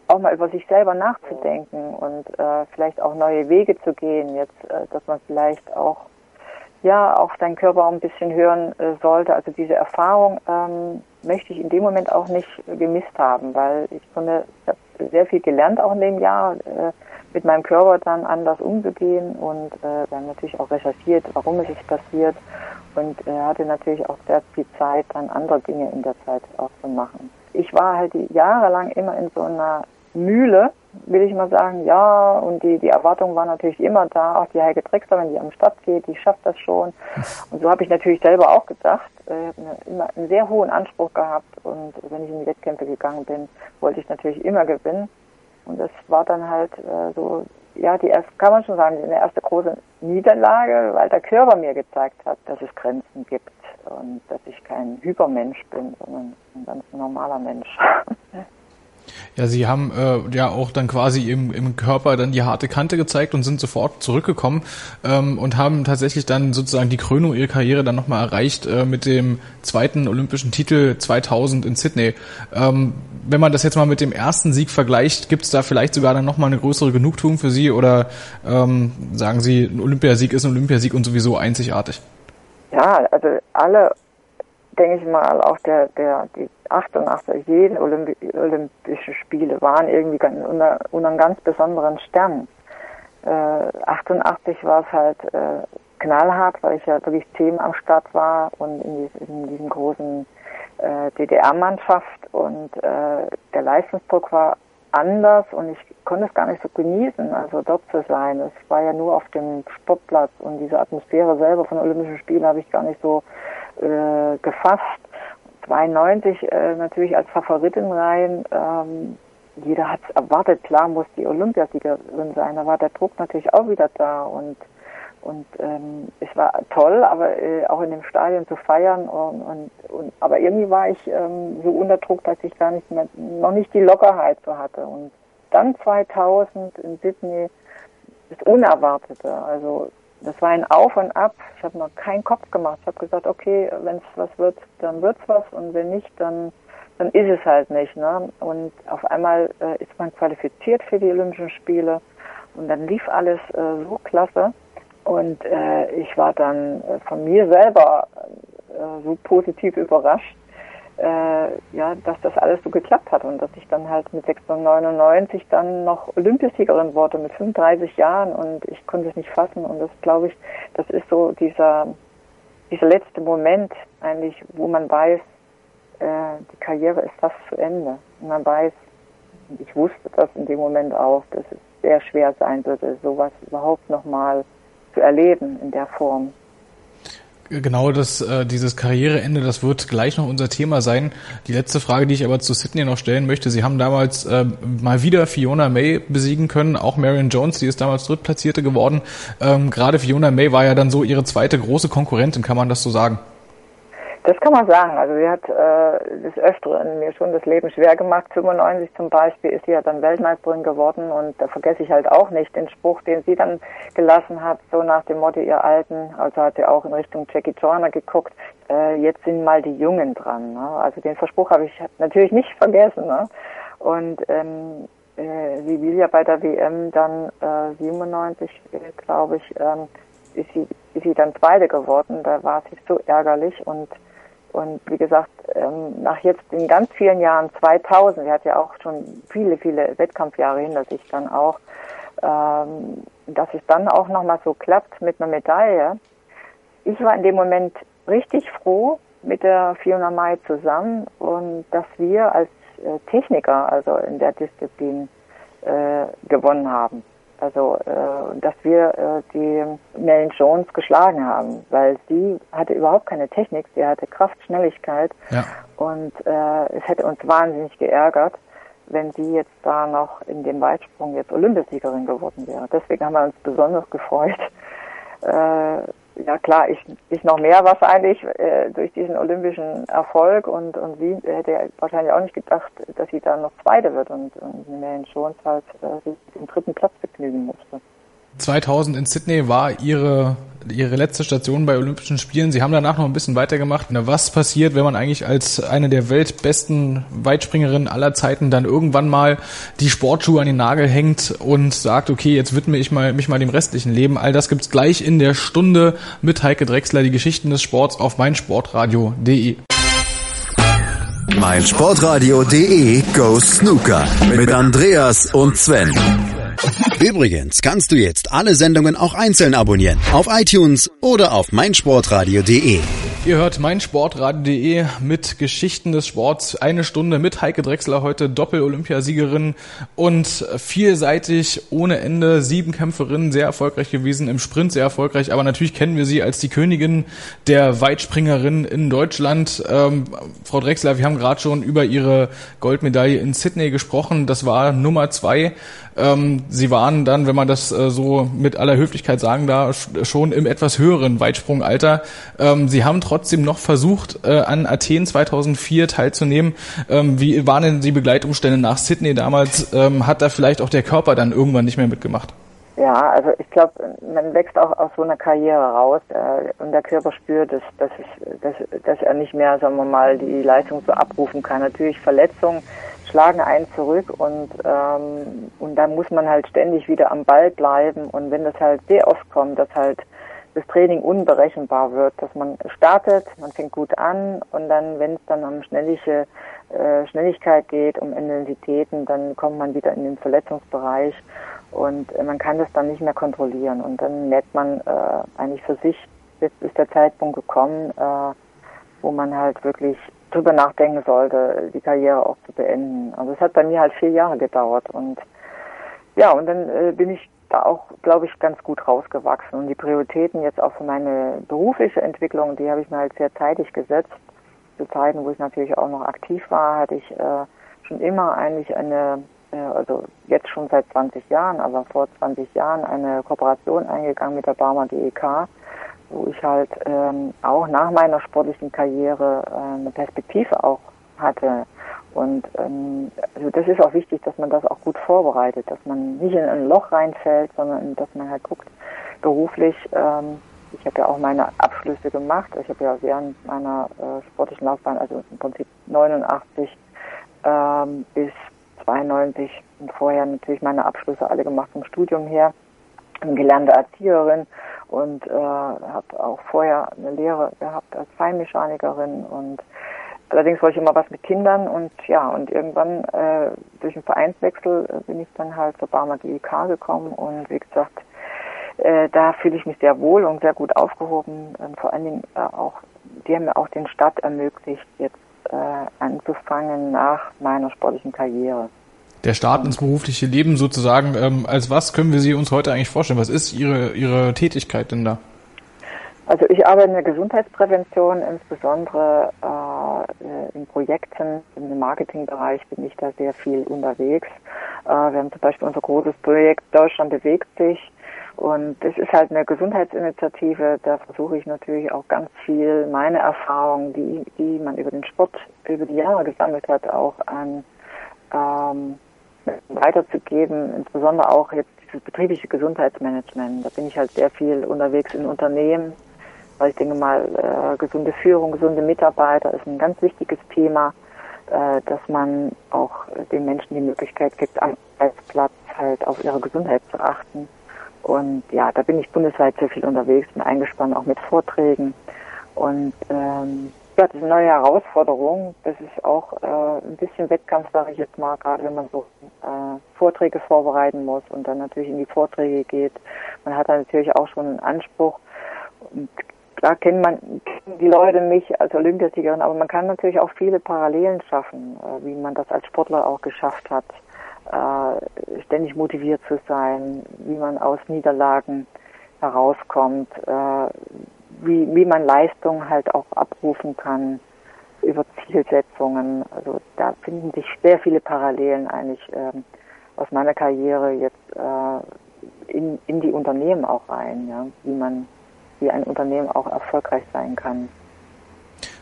auch mal über sich selber nachzudenken und äh, vielleicht auch neue Wege zu gehen, jetzt, äh, dass man vielleicht auch ja auch seinen Körper ein bisschen hören äh, sollte. Also diese Erfahrung ähm, möchte ich in dem Moment auch nicht gemisst haben, weil ich finde, ich habe sehr viel gelernt auch in dem Jahr. Äh, mit meinem Körper dann anders umzugehen und äh, dann natürlich auch recherchiert, warum es ist passiert und äh, hatte natürlich auch sehr viel Zeit, dann andere Dinge in der Zeit auch zu machen. Ich war halt jahrelang immer in so einer Mühle, will ich mal sagen, ja, und die, die Erwartung war natürlich immer da, auch die Heike Drexler, wenn die am Start geht, die schafft das schon. Und so habe ich natürlich selber auch gedacht. Ich habe immer einen sehr hohen Anspruch gehabt und wenn ich in die Wettkämpfe gegangen bin, wollte ich natürlich immer gewinnen. Und das war dann halt äh, so, ja, die erste, kann man schon sagen, eine erste große Niederlage, weil der Körper mir gezeigt hat, dass es Grenzen gibt und dass ich kein Hypermensch bin, sondern ein ganz normaler Mensch. Ja, Sie haben äh, ja auch dann quasi im, im Körper dann die harte Kante gezeigt und sind sofort zurückgekommen ähm, und haben tatsächlich dann sozusagen die Krönung ihrer Karriere dann nochmal erreicht äh, mit dem zweiten olympischen Titel 2000 in Sydney. Ähm, wenn man das jetzt mal mit dem ersten Sieg vergleicht, gibt es da vielleicht sogar dann nochmal eine größere Genugtuung für Sie oder ähm, sagen Sie, ein Olympiasieg ist ein Olympiasieg und sowieso einzigartig? Ja, also alle denke ich mal, auch der, der, die 88, jede Olympi Olympische Spiele waren irgendwie ganz, unter, unter einem ganz besonderen Stern. Äh, 88 war es halt äh, knallhart, weil ich ja wirklich Themen am Start war und in, dies, in diesem großen äh, DDR-Mannschaft und äh, der Leistungsdruck war anders und ich konnte es gar nicht so genießen, also dort zu sein. Es war ja nur auf dem Sportplatz und diese Atmosphäre selber von Olympischen Spielen habe ich gar nicht so äh, gefasst. 92 äh, natürlich als Favoritin rein. Ähm, jeder hat es erwartet, klar muss die Olympiasiegerin sein. Da war der Druck natürlich auch wieder da und und ähm, es war toll, aber äh, auch in dem Stadion zu feiern und, und, und aber irgendwie war ich ähm, so unter Druck, dass ich gar nicht mehr noch nicht die Lockerheit so hatte und dann 2000 in Sydney das Unerwartete, also das war ein Auf und Ab. Ich habe noch keinen Kopf gemacht. Ich habe gesagt, okay, wenn es was wird, dann wird's was und wenn nicht, dann dann ist es halt nicht. Ne? Und auf einmal äh, ist man qualifiziert für die Olympischen Spiele und dann lief alles äh, so klasse. Und äh, ich war dann äh, von mir selber äh, so positiv überrascht, äh, ja, dass das alles so geklappt hat und dass ich dann halt mit 699 dann noch Olympiasiegerin wurde mit 35 Jahren und ich konnte es nicht fassen und das glaube ich, das ist so dieser dieser letzte Moment eigentlich, wo man weiß, äh, die Karriere ist fast zu Ende. Und man weiß, ich wusste das in dem Moment auch, dass es sehr schwer sein würde, sowas überhaupt nochmal zu erleben in der Form genau das, äh, dieses Karriereende, das wird gleich noch unser Thema sein. Die letzte Frage, die ich aber zu Sydney noch stellen möchte. Sie haben damals äh, mal wieder Fiona May besiegen können, auch Marion Jones, die ist damals Drittplatzierte geworden. Ähm, gerade Fiona May war ja dann so ihre zweite große Konkurrentin, kann man das so sagen? Das kann man sagen. Also sie hat äh, des Öfteren mir schon das Leben schwer gemacht. 95 zum Beispiel ist sie ja dann Weltmeisterin geworden und da vergesse ich halt auch nicht den Spruch, den sie dann gelassen hat, so nach dem Motto ihr Alten, also hat sie auch in Richtung Jackie Joyner geguckt, äh, jetzt sind mal die Jungen dran. Ne? Also den Verspruch habe ich natürlich nicht vergessen. Ne? Und ähm, äh, sie will ja bei der WM dann äh, 97, äh, glaube ich, ähm, ist sie, ist sie dann Zweite geworden. Da war sie so ärgerlich und und wie gesagt, ähm, nach jetzt in ganz vielen Jahren, 2000, sie hat ja auch schon viele, viele Wettkampfjahre hinter sich dann auch, ähm, dass es dann auch nochmal so klappt mit einer Medaille. Ich war in dem Moment richtig froh mit der Fiona Mai zusammen und dass wir als äh, Techniker, also in der Disziplin, äh, gewonnen haben. Also, äh, dass wir äh, die Mellen Jones geschlagen haben, weil sie hatte überhaupt keine Technik, sie hatte Kraft, Schnelligkeit ja. und äh, es hätte uns wahnsinnig geärgert, wenn sie jetzt da noch in dem Weitsprung jetzt Olympiasiegerin geworden wäre. Deswegen haben wir uns besonders gefreut. Äh, ja klar, ich, ich noch mehr wahrscheinlich äh, durch diesen olympischen Erfolg und, und sie hätte wahrscheinlich auch nicht gedacht, dass sie da noch Zweite wird und, und Marion Jones halt äh, den dritten Platz begnügen musste. 2000 in Sydney war Ihre ihre letzte Station bei Olympischen Spielen. Sie haben danach noch ein bisschen weitergemacht. Was passiert, wenn man eigentlich als eine der weltbesten Weitspringerinnen aller Zeiten dann irgendwann mal die Sportschuhe an den Nagel hängt und sagt, okay, jetzt widme ich mal, mich mal dem restlichen Leben. All das gibt's gleich in der Stunde mit Heike Drechsler, die Geschichten des Sports auf meinsportradio.de. meinsportradio.de Go Snooker mit Andreas und Sven. Übrigens kannst du jetzt alle Sendungen auch einzeln abonnieren. Auf iTunes oder auf meinsportradio.de. Ihr hört meinsportradio.de mit Geschichten des Sports. Eine Stunde mit Heike Drechsler heute, Doppel-Olympiasiegerin und vielseitig ohne Ende. Sieben Kämpferinnen, sehr erfolgreich gewesen, im Sprint sehr erfolgreich. Aber natürlich kennen wir sie als die Königin der Weitspringerin in Deutschland. Ähm, Frau Drechsler, wir haben gerade schon über ihre Goldmedaille in Sydney gesprochen. Das war Nummer zwei. Ähm, sie waren dann, wenn man das äh, so mit aller Höflichkeit sagen darf, schon im etwas höheren Weitsprungalter. Ähm, sie haben trotzdem noch versucht, äh, an Athen 2004 teilzunehmen. Ähm, wie waren denn die Begleitumstände nach Sydney damals? Ähm, hat da vielleicht auch der Körper dann irgendwann nicht mehr mitgemacht? Ja, also ich glaube, man wächst auch aus so einer Karriere raus äh, und der Körper spürt, dass, dass, dass, dass er nicht mehr, sagen wir mal, die Leistung so abrufen kann. Natürlich Verletzungen schlagen einen zurück und ähm, und da muss man halt ständig wieder am Ball bleiben. Und wenn das halt sehr oft kommt, dass halt das Training unberechenbar wird, dass man startet, man fängt gut an und dann, wenn es dann um schnellige äh, Schnelligkeit geht, um Intensitäten, dann kommt man wieder in den Verletzungsbereich und äh, man kann das dann nicht mehr kontrollieren. Und dann merkt man äh, eigentlich für sich, jetzt ist der Zeitpunkt gekommen, äh, wo man halt wirklich drüber nachdenken sollte, die Karriere auch zu beenden. Also es hat bei mir halt vier Jahre gedauert und ja, und dann äh, bin ich da auch, glaube ich, ganz gut rausgewachsen. Und die Prioritäten jetzt auch für meine berufliche Entwicklung, die habe ich mir halt sehr zeitig gesetzt. Zu Zeiten, wo ich natürlich auch noch aktiv war, hatte ich äh, schon immer eigentlich eine, äh, also jetzt schon seit 20 Jahren, aber vor 20 Jahren eine Kooperation eingegangen mit der Barmer DEK wo ich halt ähm, auch nach meiner sportlichen Karriere äh, eine Perspektive auch hatte. Und ähm, also das ist auch wichtig, dass man das auch gut vorbereitet, dass man nicht in ein Loch reinfällt, sondern dass man halt guckt, beruflich, ähm, ich habe ja auch meine Abschlüsse gemacht, ich habe ja während meiner äh, sportlichen Laufbahn, also im Prinzip 89 ähm, bis 92 und vorher natürlich meine Abschlüsse alle gemacht vom Studium her, gelernte Erzieherin und äh, habe auch vorher eine Lehre gehabt als Feinmechanikerin und allerdings wollte ich immer was mit Kindern und ja und irgendwann äh, durch einen Vereinswechsel äh, bin ich dann halt zur Barmer GEK gekommen und wie gesagt äh, da fühle ich mich sehr wohl und sehr gut aufgehoben und vor allen Dingen äh, auch die haben mir auch den Start ermöglicht jetzt äh, anzufangen nach meiner sportlichen Karriere der Start ins berufliche Leben sozusagen. Ähm, als was können wir sie uns heute eigentlich vorstellen? Was ist Ihre, Ihre Tätigkeit denn da? Also ich arbeite in der Gesundheitsprävention, insbesondere äh, in Projekten, im Marketingbereich bin ich da sehr viel unterwegs. Äh, wir haben zum Beispiel unser großes Projekt Deutschland bewegt sich und das ist halt eine Gesundheitsinitiative. Da versuche ich natürlich auch ganz viel meine Erfahrungen, die, die man über den Sport über die Jahre gesammelt hat, auch an ähm, weiterzugeben, insbesondere auch jetzt dieses betriebliche Gesundheitsmanagement. Da bin ich halt sehr viel unterwegs in Unternehmen, weil ich denke mal, äh, gesunde Führung, gesunde Mitarbeiter ist ein ganz wichtiges Thema, äh, dass man auch den Menschen die Möglichkeit gibt, am Arbeitsplatz halt auf ihre Gesundheit zu achten. Und ja, da bin ich bundesweit sehr viel unterwegs, bin eingespannt auch mit Vorträgen. Und ähm, ja, das ist eine neue Herausforderung. Das ist auch äh, ein bisschen Wettkampf, sage ich jetzt mal, gerade wenn man so äh, Vorträge vorbereiten muss und dann natürlich in die Vorträge geht. Man hat dann natürlich auch schon einen Anspruch. Und klar kennt man kennen die Leute mich als Olympiasiegerin, aber man kann natürlich auch viele Parallelen schaffen, äh, wie man das als Sportler auch geschafft hat, äh, ständig motiviert zu sein, wie man aus Niederlagen herauskommt, äh, wie, wie man Leistung halt auch abrufen kann über Zielsetzungen. Also da finden sich sehr viele Parallelen eigentlich ähm, aus meiner Karriere jetzt äh, in, in die Unternehmen auch rein, ja, wie man, wie ein Unternehmen auch erfolgreich sein kann.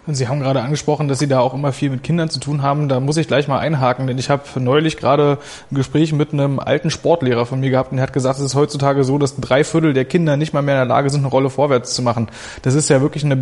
Und Sie haben gerade angesprochen, dass Sie da auch immer viel mit Kindern zu tun haben. Da muss ich gleich mal einhaken, denn ich habe neulich gerade ein Gespräch mit einem alten Sportlehrer von mir gehabt und er hat gesagt, es ist heutzutage so, dass drei Viertel der Kinder nicht mal mehr in der Lage sind, eine Rolle vorwärts zu machen. Das ist ja wirklich eine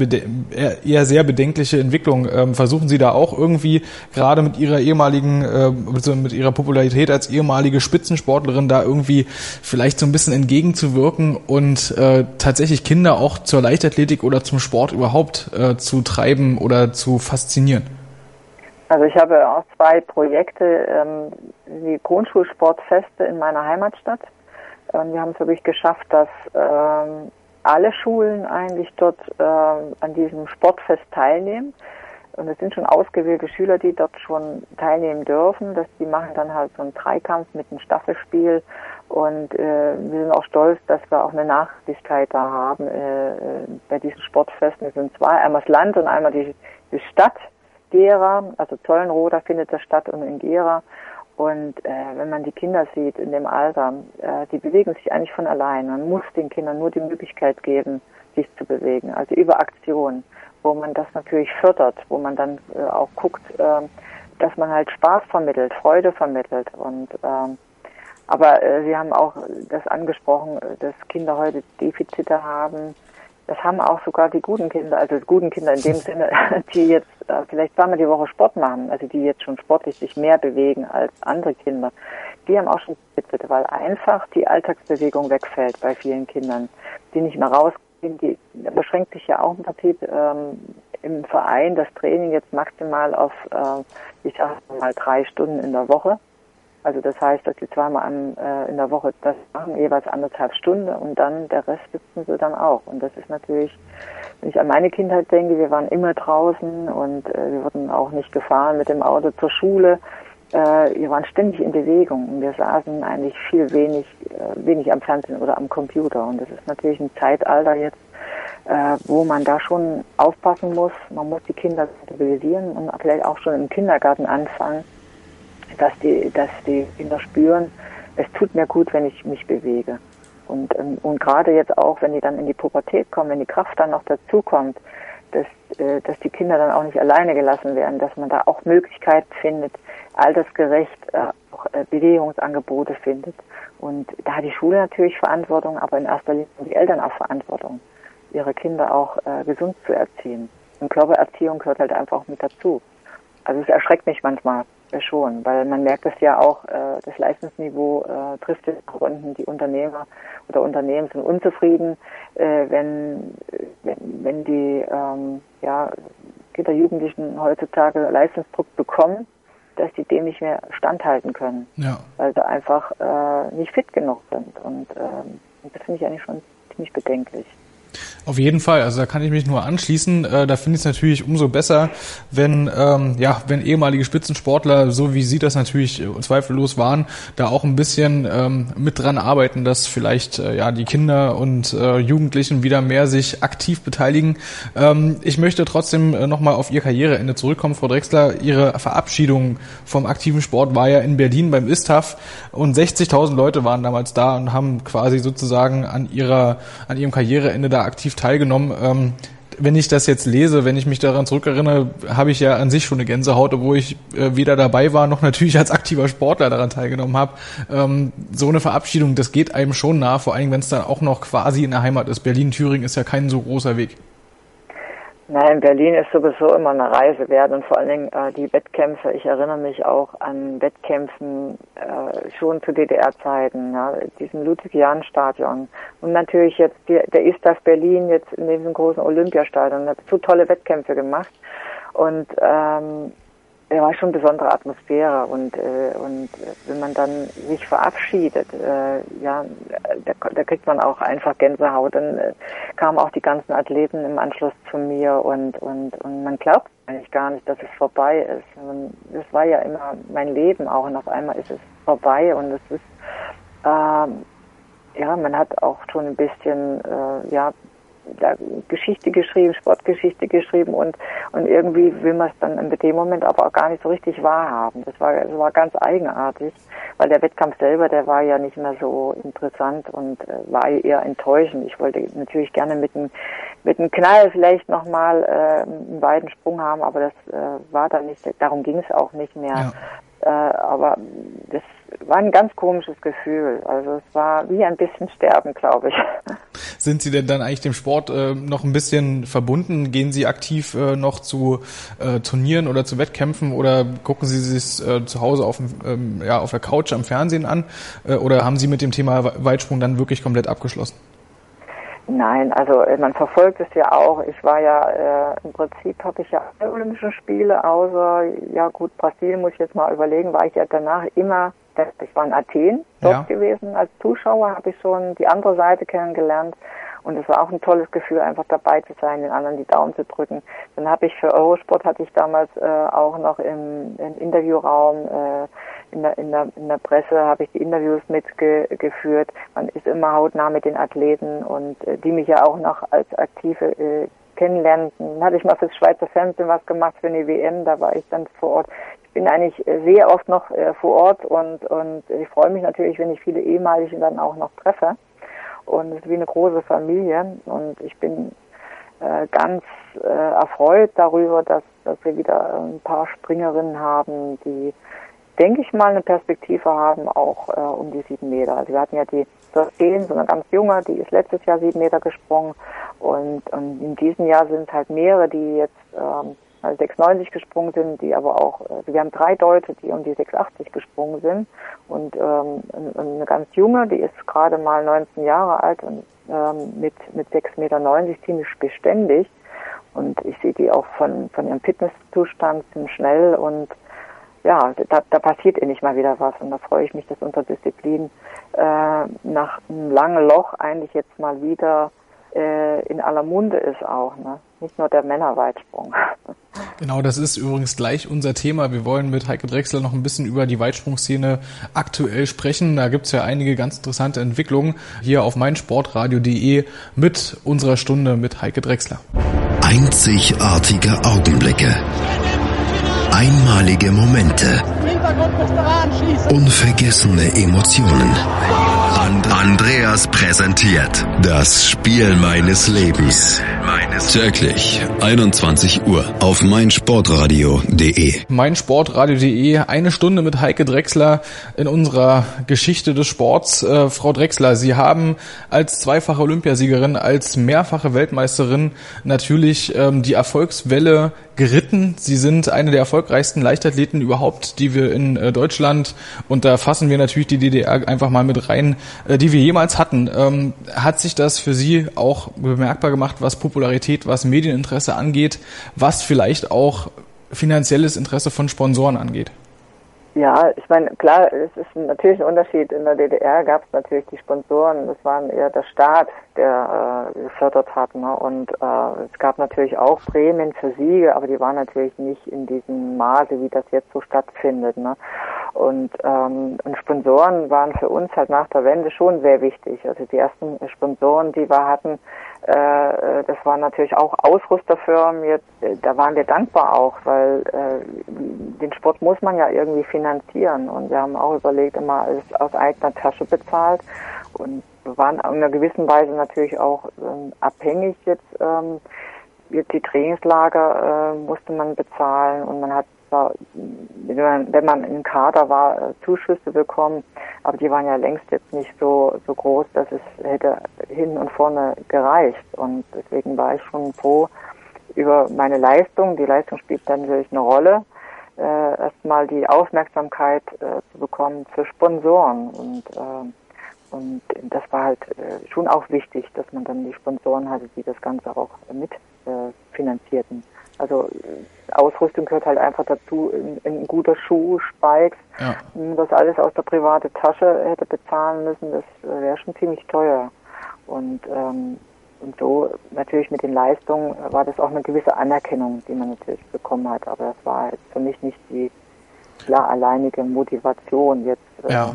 eher sehr bedenkliche Entwicklung. Ähm, versuchen Sie da auch irgendwie gerade mit Ihrer ehemaligen, äh, mit Ihrer Popularität als ehemalige Spitzensportlerin da irgendwie vielleicht so ein bisschen entgegenzuwirken und äh, tatsächlich Kinder auch zur Leichtathletik oder zum Sport überhaupt äh, zu treiben, oder zu faszinieren? Also ich habe auch zwei Projekte, ähm, die Grundschulsportfeste in meiner Heimatstadt. Ähm, wir haben es wirklich geschafft, dass ähm, alle Schulen eigentlich dort äh, an diesem Sportfest teilnehmen. Und es sind schon ausgewählte Schüler, die dort schon teilnehmen dürfen. Das, die machen dann halt so einen Dreikampf mit einem Staffelspiel. Und äh, wir sind auch stolz, dass wir auch eine Nachhaltigkeit da haben äh, bei diesen Sportfesten. Es sind zwei, einmal das Land und einmal die, die Stadt Gera, also Zollenroda findet das statt und in Gera. Und äh, wenn man die Kinder sieht in dem Alter, äh, die bewegen sich eigentlich von allein. Man muss den Kindern nur die Möglichkeit geben, sich zu bewegen, also über Aktion wo man das natürlich fördert, wo man dann äh, auch guckt, äh, dass man halt Spaß vermittelt, Freude vermittelt und ähm, aber äh, Sie haben auch das angesprochen, äh, dass Kinder heute Defizite haben. Das haben auch sogar die guten Kinder, also die guten Kinder in dem Sinne, die jetzt äh, vielleicht zweimal die Woche Sport machen, also die jetzt schon sportlich sich mehr bewegen als andere Kinder. Die haben auch schon Defizite, weil einfach die Alltagsbewegung wegfällt bei vielen Kindern, die nicht mehr rausgehen die beschränkt sich ja auch im Prinzip ähm, im Verein das Training jetzt maximal auf, äh, ich sage mal, drei Stunden in der Woche. Also das heißt, dass sie zweimal an, äh, in der Woche das machen, jeweils anderthalb Stunden und dann der Rest sitzen sie dann auch. Und das ist natürlich, wenn ich an meine Kindheit denke, wir waren immer draußen und äh, wir wurden auch nicht gefahren mit dem Auto zur Schule. Äh, wir waren ständig in Bewegung und wir saßen eigentlich viel wenig, äh, wenig am Fernsehen oder am Computer. Und das ist natürlich ein Zeitalter jetzt, äh, wo man da schon aufpassen muss. Man muss die Kinder sensibilisieren und vielleicht auch schon im Kindergarten anfangen, dass die, dass die Kinder spüren, es tut mir gut, wenn ich mich bewege. Und, ähm, und gerade jetzt auch, wenn die dann in die Pubertät kommen, wenn die Kraft dann noch dazukommt, dass, äh, dass die Kinder dann auch nicht alleine gelassen werden, dass man da auch Möglichkeiten findet, altersgerecht äh, auch äh, Bewegungsangebote findet. Und da hat die Schule natürlich Verantwortung, aber in erster Linie haben die Eltern auch Verantwortung, ihre Kinder auch äh, gesund zu erziehen. Und Körpererziehung gehört halt einfach mit dazu. Also es erschreckt mich manchmal schon, weil man merkt es ja auch, äh, das Leistungsniveau äh, trifft es auch unten. Die Unternehmer oder Unternehmen sind unzufrieden, äh, wenn, wenn, wenn die ähm, ja, Kinder, Jugendlichen heutzutage Leistungsdruck bekommen dass die dem nicht mehr standhalten können, ja. weil sie einfach äh, nicht fit genug sind. Und ähm, das finde ich eigentlich schon ziemlich bedenklich. Auf jeden Fall, also da kann ich mich nur anschließen. Äh, da finde ich es natürlich umso besser, wenn ähm, ja, wenn ehemalige Spitzensportler, so wie Sie das natürlich äh, zweifellos waren, da auch ein bisschen ähm, mit dran arbeiten, dass vielleicht äh, ja die Kinder und äh, Jugendlichen wieder mehr sich aktiv beteiligen. Ähm, ich möchte trotzdem äh, nochmal auf Ihr Karriereende zurückkommen, Frau Drexler. Ihre Verabschiedung vom aktiven Sport war ja in Berlin beim ISTAF und 60.000 Leute waren damals da und haben quasi sozusagen an ihrer an ihrem Karriereende da aktiv teilgenommen. Ähm, wenn ich das jetzt lese, wenn ich mich daran zurückerinnere, habe ich ja an sich schon eine Gänsehaut, obwohl ich äh, weder dabei war noch natürlich als aktiver Sportler daran teilgenommen habe. Ähm, so eine Verabschiedung, das geht einem schon nah, vor allem wenn es dann auch noch quasi in der Heimat ist. Berlin-Thüringen ist ja kein so großer Weg. Nein, Berlin ist sowieso immer eine Reise wert und vor allen Dingen äh, die Wettkämpfe. Ich erinnere mich auch an Wettkämpfen äh, schon zu DDR-Zeiten, ja, diesem Ludwig-Jahn-Stadion und natürlich jetzt die, der Istas Berlin jetzt in diesem großen Olympiastadion. Da hat so tolle Wettkämpfe gemacht und ähm, ja, war schon eine besondere Atmosphäre und äh, und wenn man dann sich verabschiedet, äh, ja, da, da kriegt man auch einfach Gänsehaut. Dann äh, kamen auch die ganzen Athleten im Anschluss zu mir und und und man glaubt eigentlich gar nicht, dass es vorbei ist. Und das war ja immer mein Leben auch und auf einmal ist es vorbei und es ist ähm, ja, man hat auch schon ein bisschen äh, ja da Geschichte geschrieben, Sportgeschichte geschrieben und, und irgendwie will man es dann in dem Moment aber auch gar nicht so richtig wahrhaben. Das war, das war ganz eigenartig, weil der Wettkampf selber, der war ja nicht mehr so interessant und äh, war eher enttäuschend. Ich wollte natürlich gerne mit einem mit einem Knall vielleicht nochmal äh, einen beiden Sprung haben, aber das äh, war dann nicht, darum ging es auch nicht mehr. Ja. Äh, aber das war ein ganz komisches Gefühl. Also es war wie ein bisschen Sterben, glaube ich. Sind Sie denn dann eigentlich dem Sport äh, noch ein bisschen verbunden? Gehen Sie aktiv äh, noch zu äh, Turnieren oder zu Wettkämpfen oder gucken Sie sich äh, zu Hause auf, ähm, ja, auf der Couch am Fernsehen an? Äh, oder haben Sie mit dem Thema Weitsprung dann wirklich komplett abgeschlossen? Nein, also äh, man verfolgt es ja auch. Ich war ja, äh, im Prinzip habe ich ja alle Olympischen Spiele, außer, ja gut, Brasilien muss ich jetzt mal überlegen, war ich ja danach immer, ich war in Athen dort ja. gewesen. Als Zuschauer habe ich schon die andere Seite kennengelernt. Und es war auch ein tolles Gefühl, einfach dabei zu sein, den anderen die Daumen zu drücken. Dann habe ich für Eurosport hatte ich damals äh, auch noch im, im Interviewraum äh, in der, in der, in der Presse habe ich die Interviews mitgeführt. Man ist immer hautnah mit den Athleten und äh, die mich ja auch noch als Aktive äh, kennenlernen. Dann hatte ich mal fürs Schweizer Fernsehen was gemacht für eine WM, da war ich dann vor Ort. Ich bin eigentlich äh, sehr oft noch äh, vor Ort und, und ich freue mich natürlich, wenn ich viele ehemalige dann auch noch treffe. Und es ist wie eine große Familie und ich bin äh, ganz äh, erfreut darüber, dass, dass wir wieder ein paar Springerinnen haben, die denke ich mal, eine Perspektive haben, auch äh, um die sieben Meter. Also wir hatten ja die Zehn, so eine ganz junge, die ist letztes Jahr sieben Meter gesprungen. Und, und in diesem Jahr sind halt mehrere, die jetzt ähm, 6,90 gesprungen sind, die aber auch, also wir haben drei Deutsche, die um die 6,80 gesprungen sind. Und ähm, eine ganz junge, die ist gerade mal 19 Jahre alt und ähm, mit, mit 6,90 Meter ziemlich beständig. Und ich sehe die auch von, von ihrem Fitnesszustand ziemlich schnell und ja, da, da passiert endlich mal wieder was und da freue ich mich, dass unsere Disziplin äh, nach einem langen Loch eigentlich jetzt mal wieder äh, in aller Munde ist auch, ne? Nicht nur der Männerweitsprung. Genau, das ist übrigens gleich unser Thema. Wir wollen mit Heike Drechsler noch ein bisschen über die Weitsprungszene aktuell sprechen. Da gibt's ja einige ganz interessante Entwicklungen hier auf meinsportradio.de mit unserer Stunde mit Heike Drechsler. Einzigartige Augenblicke Einmalige Momente. Unvergessene Emotionen. Andreas präsentiert das Spiel meines Lebens. Täglich 21 Uhr auf meinsportradio.de. Meinsportradio.de. Eine Stunde mit Heike Drechsler in unserer Geschichte des Sports. Äh, Frau Drechsler, Sie haben als zweifache Olympiasiegerin, als mehrfache Weltmeisterin natürlich ähm, die Erfolgswelle geritten. Sie sind eine der erfolgreichsten Leichtathleten überhaupt, die wir in äh, Deutschland, und da fassen wir natürlich die DDR einfach mal mit rein, äh, die wir jemals hatten. Ähm, hat sich das für Sie auch bemerkbar gemacht, was Popularität, was Medieninteresse angeht, was vielleicht auch finanzielles Interesse von Sponsoren angeht? Ja, ich meine, klar, es ist natürlich ein Unterschied. In der DDR gab es natürlich die Sponsoren, das waren eher der Staat, der äh, gefördert hat. Ne? Und äh, es gab natürlich auch Prämien für Siege, aber die waren natürlich nicht in diesem Maße, wie das jetzt so stattfindet. Ne? Und, ähm, und Sponsoren waren für uns halt nach der Wende schon sehr wichtig. Also die ersten Sponsoren, die wir hatten, äh, das waren natürlich auch Ausrüsterfirmen. Jetzt, äh, da waren wir dankbar auch, weil äh, den Sport muss man ja irgendwie finanzieren. Und wir haben auch überlegt, immer alles aus eigener Tasche bezahlt. Und wir waren in einer gewissen Weise natürlich auch ähm, abhängig jetzt. Ähm, die Trainingslager äh, musste man bezahlen und man hat zwar, wenn man, im Kader war, äh, Zuschüsse bekommen, aber die waren ja längst jetzt nicht so, so groß, dass es hätte hin und vorne gereicht. Und deswegen war ich schon froh über meine Leistung. Die Leistung spielt dann natürlich eine Rolle. Äh, erstmal die Aufmerksamkeit äh, zu bekommen für Sponsoren und äh, und das war halt äh, schon auch wichtig, dass man dann die Sponsoren hatte, die das Ganze auch mit äh. Also äh, Ausrüstung gehört halt einfach dazu, ein, guter Schuh, Spikes, ja. das alles aus der privaten Tasche hätte bezahlen müssen, das äh, wäre schon ziemlich teuer. Und, ähm, und so natürlich mit den Leistungen war das auch eine gewisse Anerkennung, die man natürlich bekommen hat. Aber das war jetzt für mich nicht die klar alleinige Motivation, jetzt äh, ja.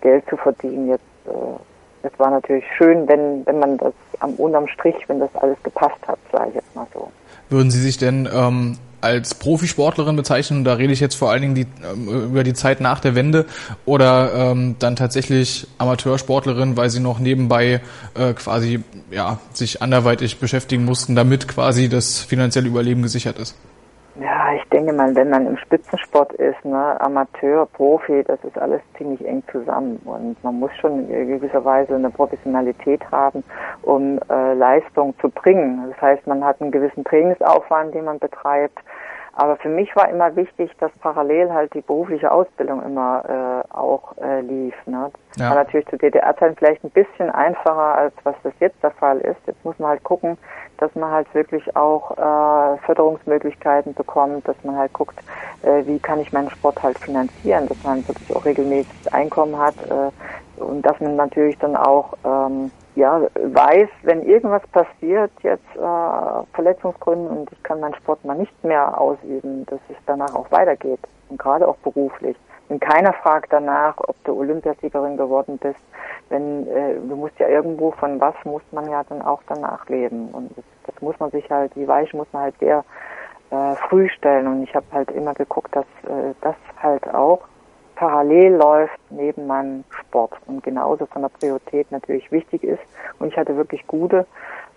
Geld zu verdienen, jetzt äh, es war natürlich schön, wenn, wenn man das am unterm Strich, wenn das alles gepasst hat, sage ich jetzt mal so. Würden Sie sich denn ähm, als Profisportlerin bezeichnen, da rede ich jetzt vor allen Dingen die, ähm, über die Zeit nach der Wende, oder ähm, dann tatsächlich Amateursportlerin, weil sie noch nebenbei äh, quasi ja, sich anderweitig beschäftigen mussten, damit quasi das finanzielle Überleben gesichert ist? Ja, ich denke mal, wenn man im Spitzensport ist, ne, Amateur, Profi, das ist alles ziemlich eng zusammen und man muss schon in gewisser Weise eine Professionalität haben, um äh, Leistung zu bringen. Das heißt, man hat einen gewissen Trainingsaufwand, den man betreibt. Aber für mich war immer wichtig, dass parallel halt die berufliche Ausbildung immer äh, auch äh, lief. Ne? Ja. War natürlich zu DDR-Zeiten vielleicht ein bisschen einfacher, als was das jetzt der Fall ist. Jetzt muss man halt gucken, dass man halt wirklich auch äh, Förderungsmöglichkeiten bekommt, dass man halt guckt, äh, wie kann ich meinen Sport halt finanzieren, dass man wirklich auch regelmäßig Einkommen hat äh, und dass man natürlich dann auch ähm, ja weiß, wenn irgendwas passiert, jetzt äh, Verletzungsgründen und ich kann meinen Sport mal nicht mehr ausüben, dass es danach auch weitergeht und gerade auch beruflich. Und keiner fragt danach, ob du Olympiasiegerin geworden bist, wenn äh, du musst ja irgendwo von was muss man ja dann auch danach leben und das, das muss man sich halt, die Weiche muss man halt sehr äh, früh stellen und ich habe halt immer geguckt, dass äh, das halt auch parallel läuft neben meinem Sport und genauso von der Priorität natürlich wichtig ist und ich hatte wirklich gute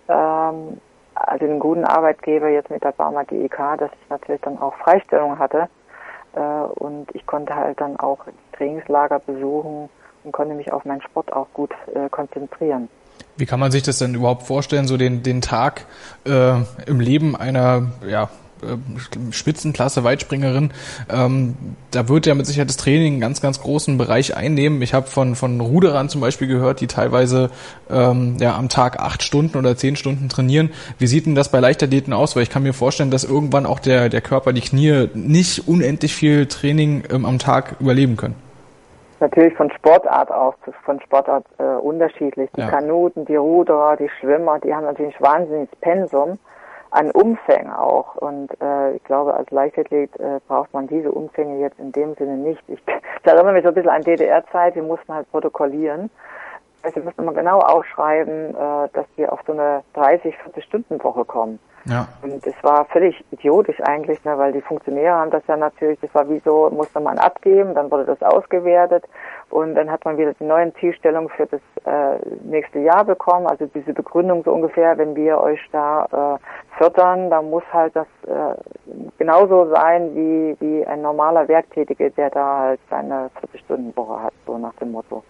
ähm, also einen guten Arbeitgeber jetzt mit der Barmer GEK, dass ich natürlich dann auch Freistellung hatte äh, und ich konnte halt dann auch Trainingslager besuchen und konnte mich auf meinen Sport auch gut äh, konzentrieren. Wie kann man sich das denn überhaupt vorstellen, so den, den Tag äh, im Leben einer ja, äh, Spitzenklasse Weitspringerin? Ähm, da wird ja mit Sicherheit das Training einen ganz, ganz großen Bereich einnehmen. Ich habe von, von Ruderern zum Beispiel gehört, die teilweise ähm, ja, am Tag acht Stunden oder zehn Stunden trainieren. Wie sieht denn das bei Leichtathleten aus? Weil ich kann mir vorstellen, dass irgendwann auch der, der Körper, die Knie nicht unendlich viel Training ähm, am Tag überleben können natürlich von Sportart aus, von Sportart äh, unterschiedlich. Die ja. Kanuten, die Ruderer, die Schwimmer, die haben natürlich ein wahnsinniges Pensum an Umfängen auch. Und äh, ich glaube, als Leichtathlet äh, braucht man diese Umfänge jetzt in dem Sinne nicht. Ich, ich erinnere mich so ein bisschen an DDR-Zeit, wir mussten halt protokollieren. Also wir mussten mal genau aufschreiben, äh, dass wir auf so eine 30, 40 Stunden Woche kommen. Ja. Und es war völlig idiotisch eigentlich, ne, weil die Funktionäre haben das ja natürlich, das war wie so, musste man abgeben, dann wurde das ausgewertet und dann hat man wieder die neuen Zielstellungen für das äh, nächste Jahr bekommen, also diese Begründung so ungefähr, wenn wir euch da äh, fördern, dann muss halt das äh, genauso sein wie, wie ein normaler Werktätige, der da halt seine 40-Stunden-Woche hat, so nach dem Motto.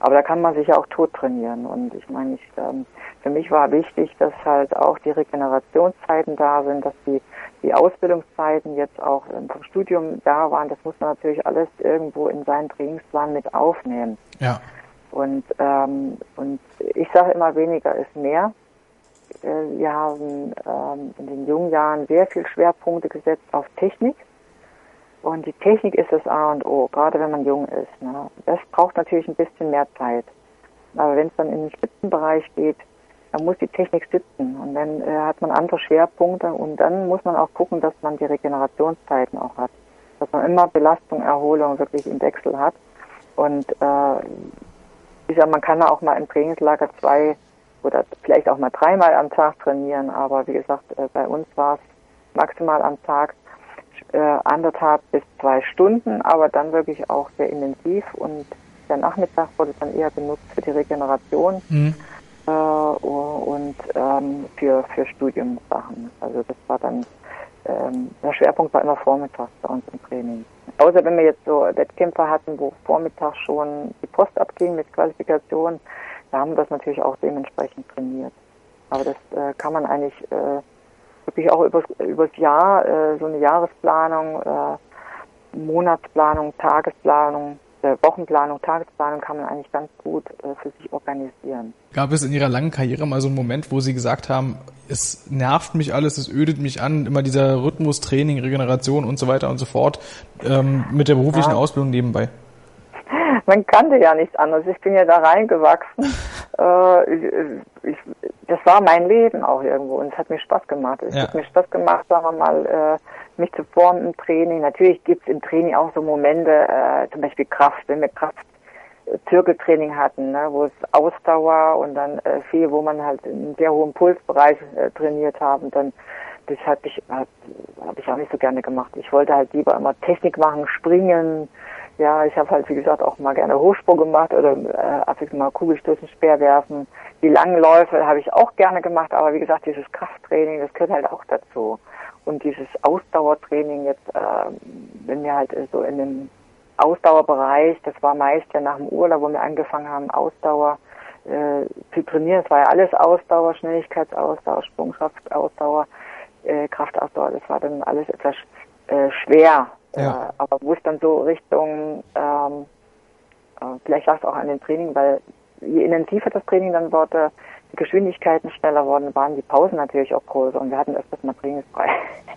Aber da kann man sich ja auch tot trainieren. Und ich meine, ich, ähm, für mich war wichtig, dass halt auch die Regenerationszeiten da sind, dass die, die Ausbildungszeiten jetzt auch ähm, vom Studium da waren. Das muss man natürlich alles irgendwo in seinen Trainingsplan mit aufnehmen. Ja. Und, ähm, und ich sage immer, weniger ist mehr. Äh, wir haben ähm, in den jungen Jahren sehr viel Schwerpunkte gesetzt auf Technik. Und die Technik ist das A und O, gerade wenn man jung ist. Ne? Das braucht natürlich ein bisschen mehr Zeit. Aber wenn es dann in den Spitzenbereich geht, dann muss die Technik sitzen. Und dann äh, hat man andere Schwerpunkte und dann muss man auch gucken, dass man die Regenerationszeiten auch hat. Dass man immer Belastung, Erholung wirklich im Wechsel hat. Und äh, ich sag, man kann auch mal im Trainingslager zwei oder vielleicht auch mal dreimal am Tag trainieren, aber wie gesagt, äh, bei uns war es maximal am Tag äh, anderthalb bis zwei Stunden, aber dann wirklich auch sehr intensiv und der Nachmittag wurde dann eher benutzt für die Regeneration mhm. äh, und ähm, für, für Studiumsachen. Also das war dann, ähm, der Schwerpunkt war immer vormittags bei uns im Training. Außer wenn wir jetzt so Wettkämpfe hatten, wo vormittags schon die Post abging mit Qualifikation, da haben wir das natürlich auch dementsprechend trainiert. Aber das äh, kann man eigentlich äh, wirklich auch übers, übers Jahr, äh, so eine Jahresplanung, äh, Monatsplanung, Tagesplanung, äh, Wochenplanung, Tagesplanung kann man eigentlich ganz gut äh, für sich organisieren. Gab es in Ihrer langen Karriere mal so einen Moment, wo Sie gesagt haben, es nervt mich alles, es ödet mich an, immer dieser Rhythmus, Training, Regeneration und so weiter und so fort, ähm, mit der beruflichen ja. Ausbildung nebenbei? Man kannte ja nichts anderes. Ich bin ja da reingewachsen. äh, ich, das war mein Leben auch irgendwo und es hat mir Spaß gemacht. Es ja. hat mir Spaß gemacht, sagen wir mal, äh, mich zu formen im Training. Natürlich gibt es im Training auch so Momente, äh, zum Beispiel Kraft, wenn mir Kraft Zirkeltraining hatten, ne, wo es Ausdauer und dann äh, viel, wo man halt in sehr hohem Pulsbereich äh, trainiert haben, dann das hat ich hab, hab ich auch nicht so gerne gemacht. Ich wollte halt lieber immer Technik machen, springen. Ja, ich habe halt wie gesagt auch mal gerne Hochsprung gemacht oder äh, ab und mal Kugelstoßen, Speer werfen. Die langen Läufe habe ich auch gerne gemacht, aber wie gesagt, dieses Krafttraining, das gehört halt auch dazu. Und dieses Ausdauertraining jetzt, äh, wenn wir halt so in dem Ausdauerbereich, das war meist ja nach dem Urlaub, wo wir angefangen haben, Ausdauer äh, zu trainieren. Es war ja alles Ausdauer, Schnelligkeitsausdauer, Sprungkraftausdauer, äh, Kraftausdauer. Das war dann alles etwas äh, schwer. Ja. Äh, aber wo es dann so Richtung, ähm, äh, vielleicht lag es auch an dem Training, weil je intensiver das Training dann wurde, die Geschwindigkeiten schneller wurden, waren die Pausen natürlich auch größer und wir hatten öfters mal trainingsfrei.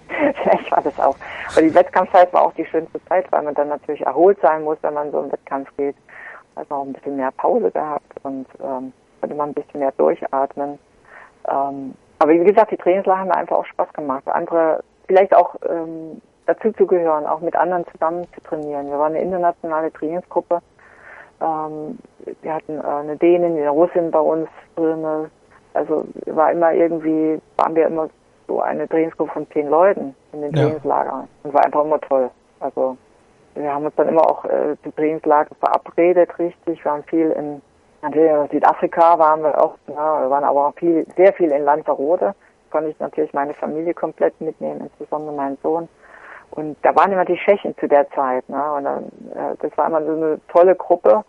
Vielleicht war das auch. Aber die Wettkampfzeit war auch die schönste Zeit, weil man dann natürlich erholt sein muss, wenn man so einen Wettkampf geht. Also auch ein bisschen mehr Pause gehabt und ähm, konnte man ein bisschen mehr durchatmen. Ähm, aber wie gesagt, die Trainingslager haben mir einfach auch Spaß gemacht. Andere, vielleicht auch ähm, dazu zu gehören, auch mit anderen zusammen zu trainieren. Wir waren eine internationale Trainingsgruppe. Ähm, wir hatten äh, eine Dänin, eine Russin bei uns drin. Also war immer irgendwie, waren wir immer so eine Trainingsgruppe von zehn Leuten in den ja. Trainingslagern und war einfach immer toll. Also wir haben uns dann immer auch äh, die Trainingslager verabredet, richtig. Wir haben viel in natürlich Südafrika waren wir auch, na, wir waren aber auch viel, sehr viel in Lanzarote. Konnte ich natürlich meine Familie komplett mitnehmen, insbesondere meinen Sohn. Und da waren immer die Tschechen zu der Zeit, ne? Und dann, äh, das war immer so eine tolle Gruppe.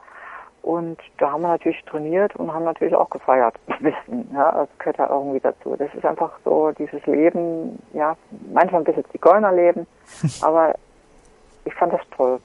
Und da haben wir natürlich trainiert und haben natürlich auch gefeiert. Wissen, ja, das gehört ja irgendwie dazu. Das ist einfach so dieses Leben, ja, manchmal ein bisschen Zigeunerleben, aber ich fand das toll.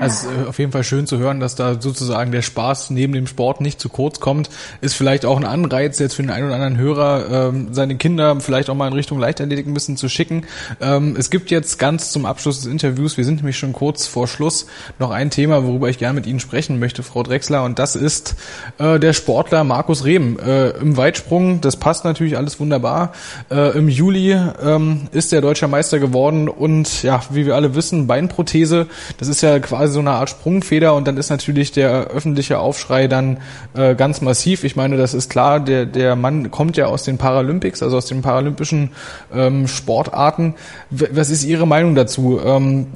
Also äh, auf jeden Fall schön zu hören, dass da sozusagen der Spaß neben dem Sport nicht zu kurz kommt. Ist vielleicht auch ein Anreiz jetzt für den einen oder anderen Hörer, ähm, seine Kinder vielleicht auch mal in Richtung Leichtathletik ein bisschen zu schicken. Ähm, es gibt jetzt ganz zum Abschluss des Interviews, wir sind nämlich schon kurz vor Schluss, noch ein Thema, worüber ich gerne mit Ihnen sprechen möchte, Frau Drexler, und das ist äh, der Sportler Markus Rehm. Äh, Im Weitsprung, das passt natürlich alles wunderbar. Äh, Im Juli ähm, ist er deutscher Meister geworden und ja, wie wir alle wissen, Beinprothese, das ist ja quasi so eine Art Sprungfeder und dann ist natürlich der öffentliche Aufschrei dann äh, ganz massiv. Ich meine, das ist klar, der, der Mann kommt ja aus den Paralympics, also aus den paralympischen ähm, Sportarten. Was ist Ihre Meinung dazu? Ähm,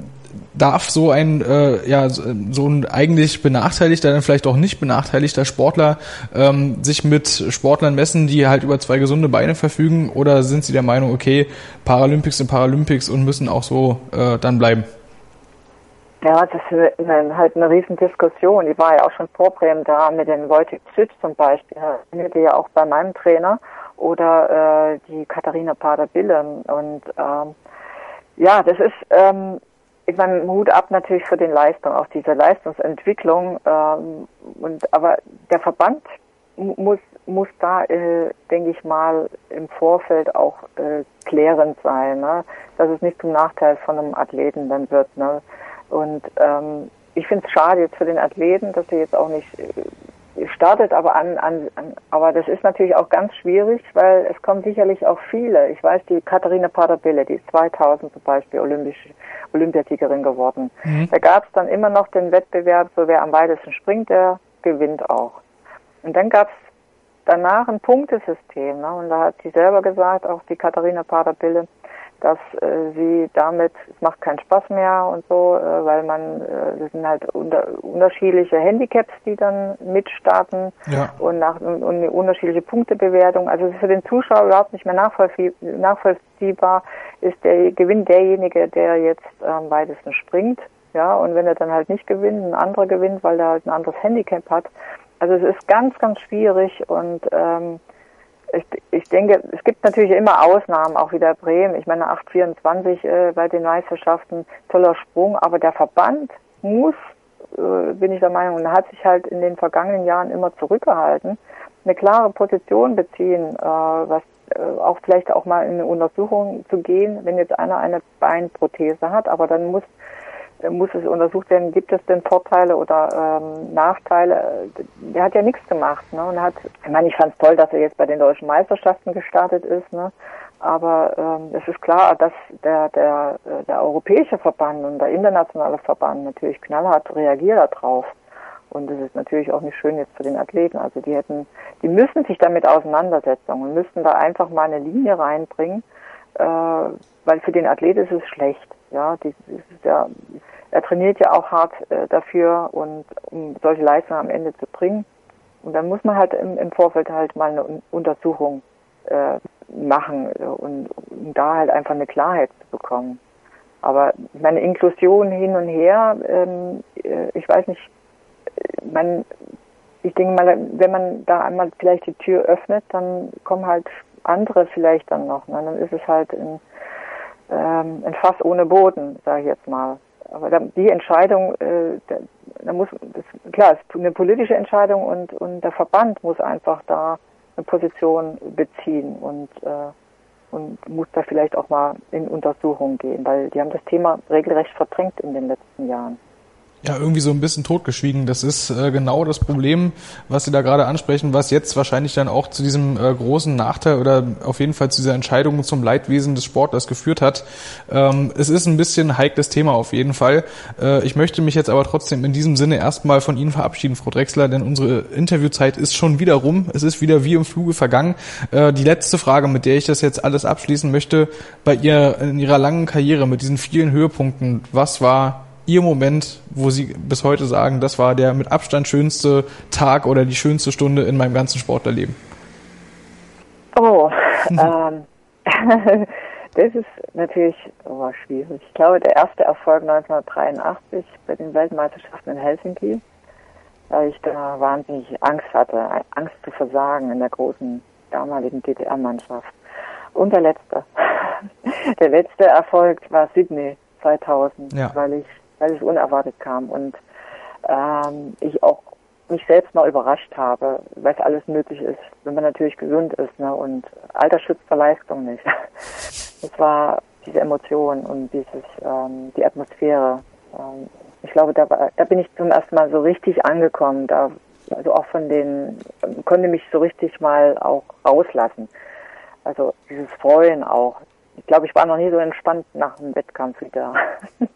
darf so ein äh, ja so ein eigentlich benachteiligter, dann vielleicht auch nicht benachteiligter Sportler ähm, sich mit Sportlern messen, die halt über zwei gesunde Beine verfügen, oder sind Sie der Meinung, okay, Paralympics sind Paralympics und müssen auch so äh, dann bleiben? Ja, das ist halt eine Riesendiskussion. Die war ja auch schon vor Bremen da mit den Wojtek Zütz zum Beispiel. Die ja auch bei meinem Trainer oder äh, die Katharina Pader-Bille. Und ähm, ja, das ist, ähm, ich meine, Hut ab natürlich für den Leistung, auch diese Leistungsentwicklung. Ähm, und aber der Verband muss muss da, äh, denke ich mal, im Vorfeld auch äh, klärend sein, ne? dass es nicht zum Nachteil von einem Athleten dann wird. Ne? Und ähm, ich finde es schade jetzt für den Athleten, dass er jetzt auch nicht äh, startet, aber an, an, an, aber das ist natürlich auch ganz schwierig, weil es kommen sicherlich auch viele. Ich weiß, die Katharina Paderbille, die ist 2000 zum Beispiel olympische Olympiasiegerin geworden. Mhm. Da gab es dann immer noch den Wettbewerb, so wer am weitesten springt, der gewinnt auch. Und dann gab es danach ein Punktesystem, ne? und da hat sie selber gesagt, auch die Katharina Paderbille, dass äh, sie damit, es macht keinen Spaß mehr und so, äh, weil man, äh, das sind halt unter, unterschiedliche Handicaps, die dann mitstarten ja. und, nach, und eine unterschiedliche Punktebewertung. Also es ist für den Zuschauer überhaupt nicht mehr nachvollziehbar, ist der Gewinn derjenige, der jetzt am weitesten springt. Ja, und wenn er dann halt nicht gewinnt, ein anderer gewinnt, weil er halt ein anderes Handicap hat. Also es ist ganz, ganz schwierig und ähm, ich, ich denke, es gibt natürlich immer Ausnahmen, auch wieder Bremen. Ich meine, 824 äh, bei den Meisterschaften, toller Sprung, aber der Verband muss, äh, bin ich der Meinung, und hat sich halt in den vergangenen Jahren immer zurückgehalten, eine klare Position beziehen, äh, was äh, auch vielleicht auch mal in eine Untersuchung zu gehen, wenn jetzt einer eine Beinprothese hat, aber dann muss muss es untersucht werden, gibt es denn Vorteile oder ähm, Nachteile? Der hat ja nichts gemacht. Ne? Und hat, ich meine, ich fand es toll, dass er jetzt bei den deutschen Meisterschaften gestartet ist. Ne? Aber ähm, es ist klar, dass der, der, der europäische Verband und der internationale Verband natürlich knallhart reagiert darauf. Und das ist natürlich auch nicht schön jetzt für den Athleten. Also die hätten, die müssen sich damit auseinandersetzen und müssten da einfach mal eine Linie reinbringen, äh, weil für den Athlet ist es schlecht. Ja, die, ja, er trainiert ja auch hart äh, dafür und um solche Leistungen am Ende zu bringen. Und dann muss man halt im, im Vorfeld halt mal eine Untersuchung äh, machen und um da halt einfach eine Klarheit zu bekommen. Aber meine Inklusion hin und her, ähm, äh, ich weiß nicht, man, ich denke mal, wenn man da einmal vielleicht die Tür öffnet, dann kommen halt andere vielleicht dann noch. Ne? Dann ist es halt ein, ähm, ein Fass ohne Boden, sage ich jetzt mal. Aber die Entscheidung, äh, da, muss, das, klar, ist eine politische Entscheidung und, und der Verband muss einfach da eine Position beziehen und, äh, und muss da vielleicht auch mal in Untersuchung gehen, weil die haben das Thema regelrecht verdrängt in den letzten Jahren ja irgendwie so ein bisschen totgeschwiegen. Das ist äh, genau das Problem, was Sie da gerade ansprechen, was jetzt wahrscheinlich dann auch zu diesem äh, großen Nachteil oder auf jeden Fall zu dieser Entscheidung zum Leidwesen des Sportlers geführt hat. Ähm, es ist ein bisschen heikles Thema auf jeden Fall. Äh, ich möchte mich jetzt aber trotzdem in diesem Sinne erstmal von Ihnen verabschieden, Frau Drexler, denn unsere Interviewzeit ist schon wieder rum. Es ist wieder wie im Fluge vergangen. Äh, die letzte Frage, mit der ich das jetzt alles abschließen möchte, bei ihr in Ihrer langen Karriere mit diesen vielen Höhepunkten, was war Ihr Moment, wo Sie bis heute sagen, das war der mit Abstand schönste Tag oder die schönste Stunde in meinem ganzen Sportlerleben? Oh, ähm, das ist natürlich oh, schwierig. Ich glaube, der erste Erfolg 1983 bei den Weltmeisterschaften in Helsinki, weil ich da wahnsinnig Angst hatte, Angst zu versagen in der großen damaligen DDR-Mannschaft. Und der letzte. Der letzte Erfolg war Sydney 2000, ja. weil ich weil es unerwartet kam und ähm, ich auch mich selbst mal überrascht habe, was alles möglich ist, wenn man natürlich gesund ist. Ne? Und Alter schützt vor Leistung nicht. Es war diese Emotion und dieses ähm, die Atmosphäre. Ähm, ich glaube, da, war, da bin ich zum ersten Mal so richtig angekommen. Da also auch von den konnte mich so richtig mal auch rauslassen. Also dieses Freuen auch. Ich glaube, ich war noch nie so entspannt nach dem Wettkampf wieder.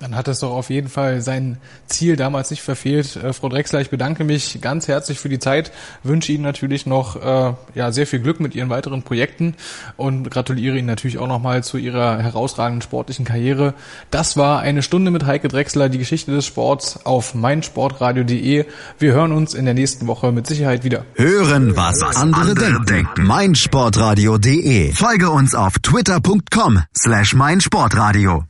Dann hat es doch auf jeden Fall sein Ziel damals nicht verfehlt. Äh, Frau Drexler, ich bedanke mich ganz herzlich für die Zeit, wünsche Ihnen natürlich noch äh, ja, sehr viel Glück mit Ihren weiteren Projekten und gratuliere Ihnen natürlich auch nochmal zu Ihrer herausragenden sportlichen Karriere. Das war eine Stunde mit Heike Drexler, die Geschichte des Sports auf meinsportradio.de. Wir hören uns in der nächsten Woche mit Sicherheit wieder. Hören, was, was andere, andere denken. meinsportradio.de. Folge uns auf twitter.com slash meinsportradio.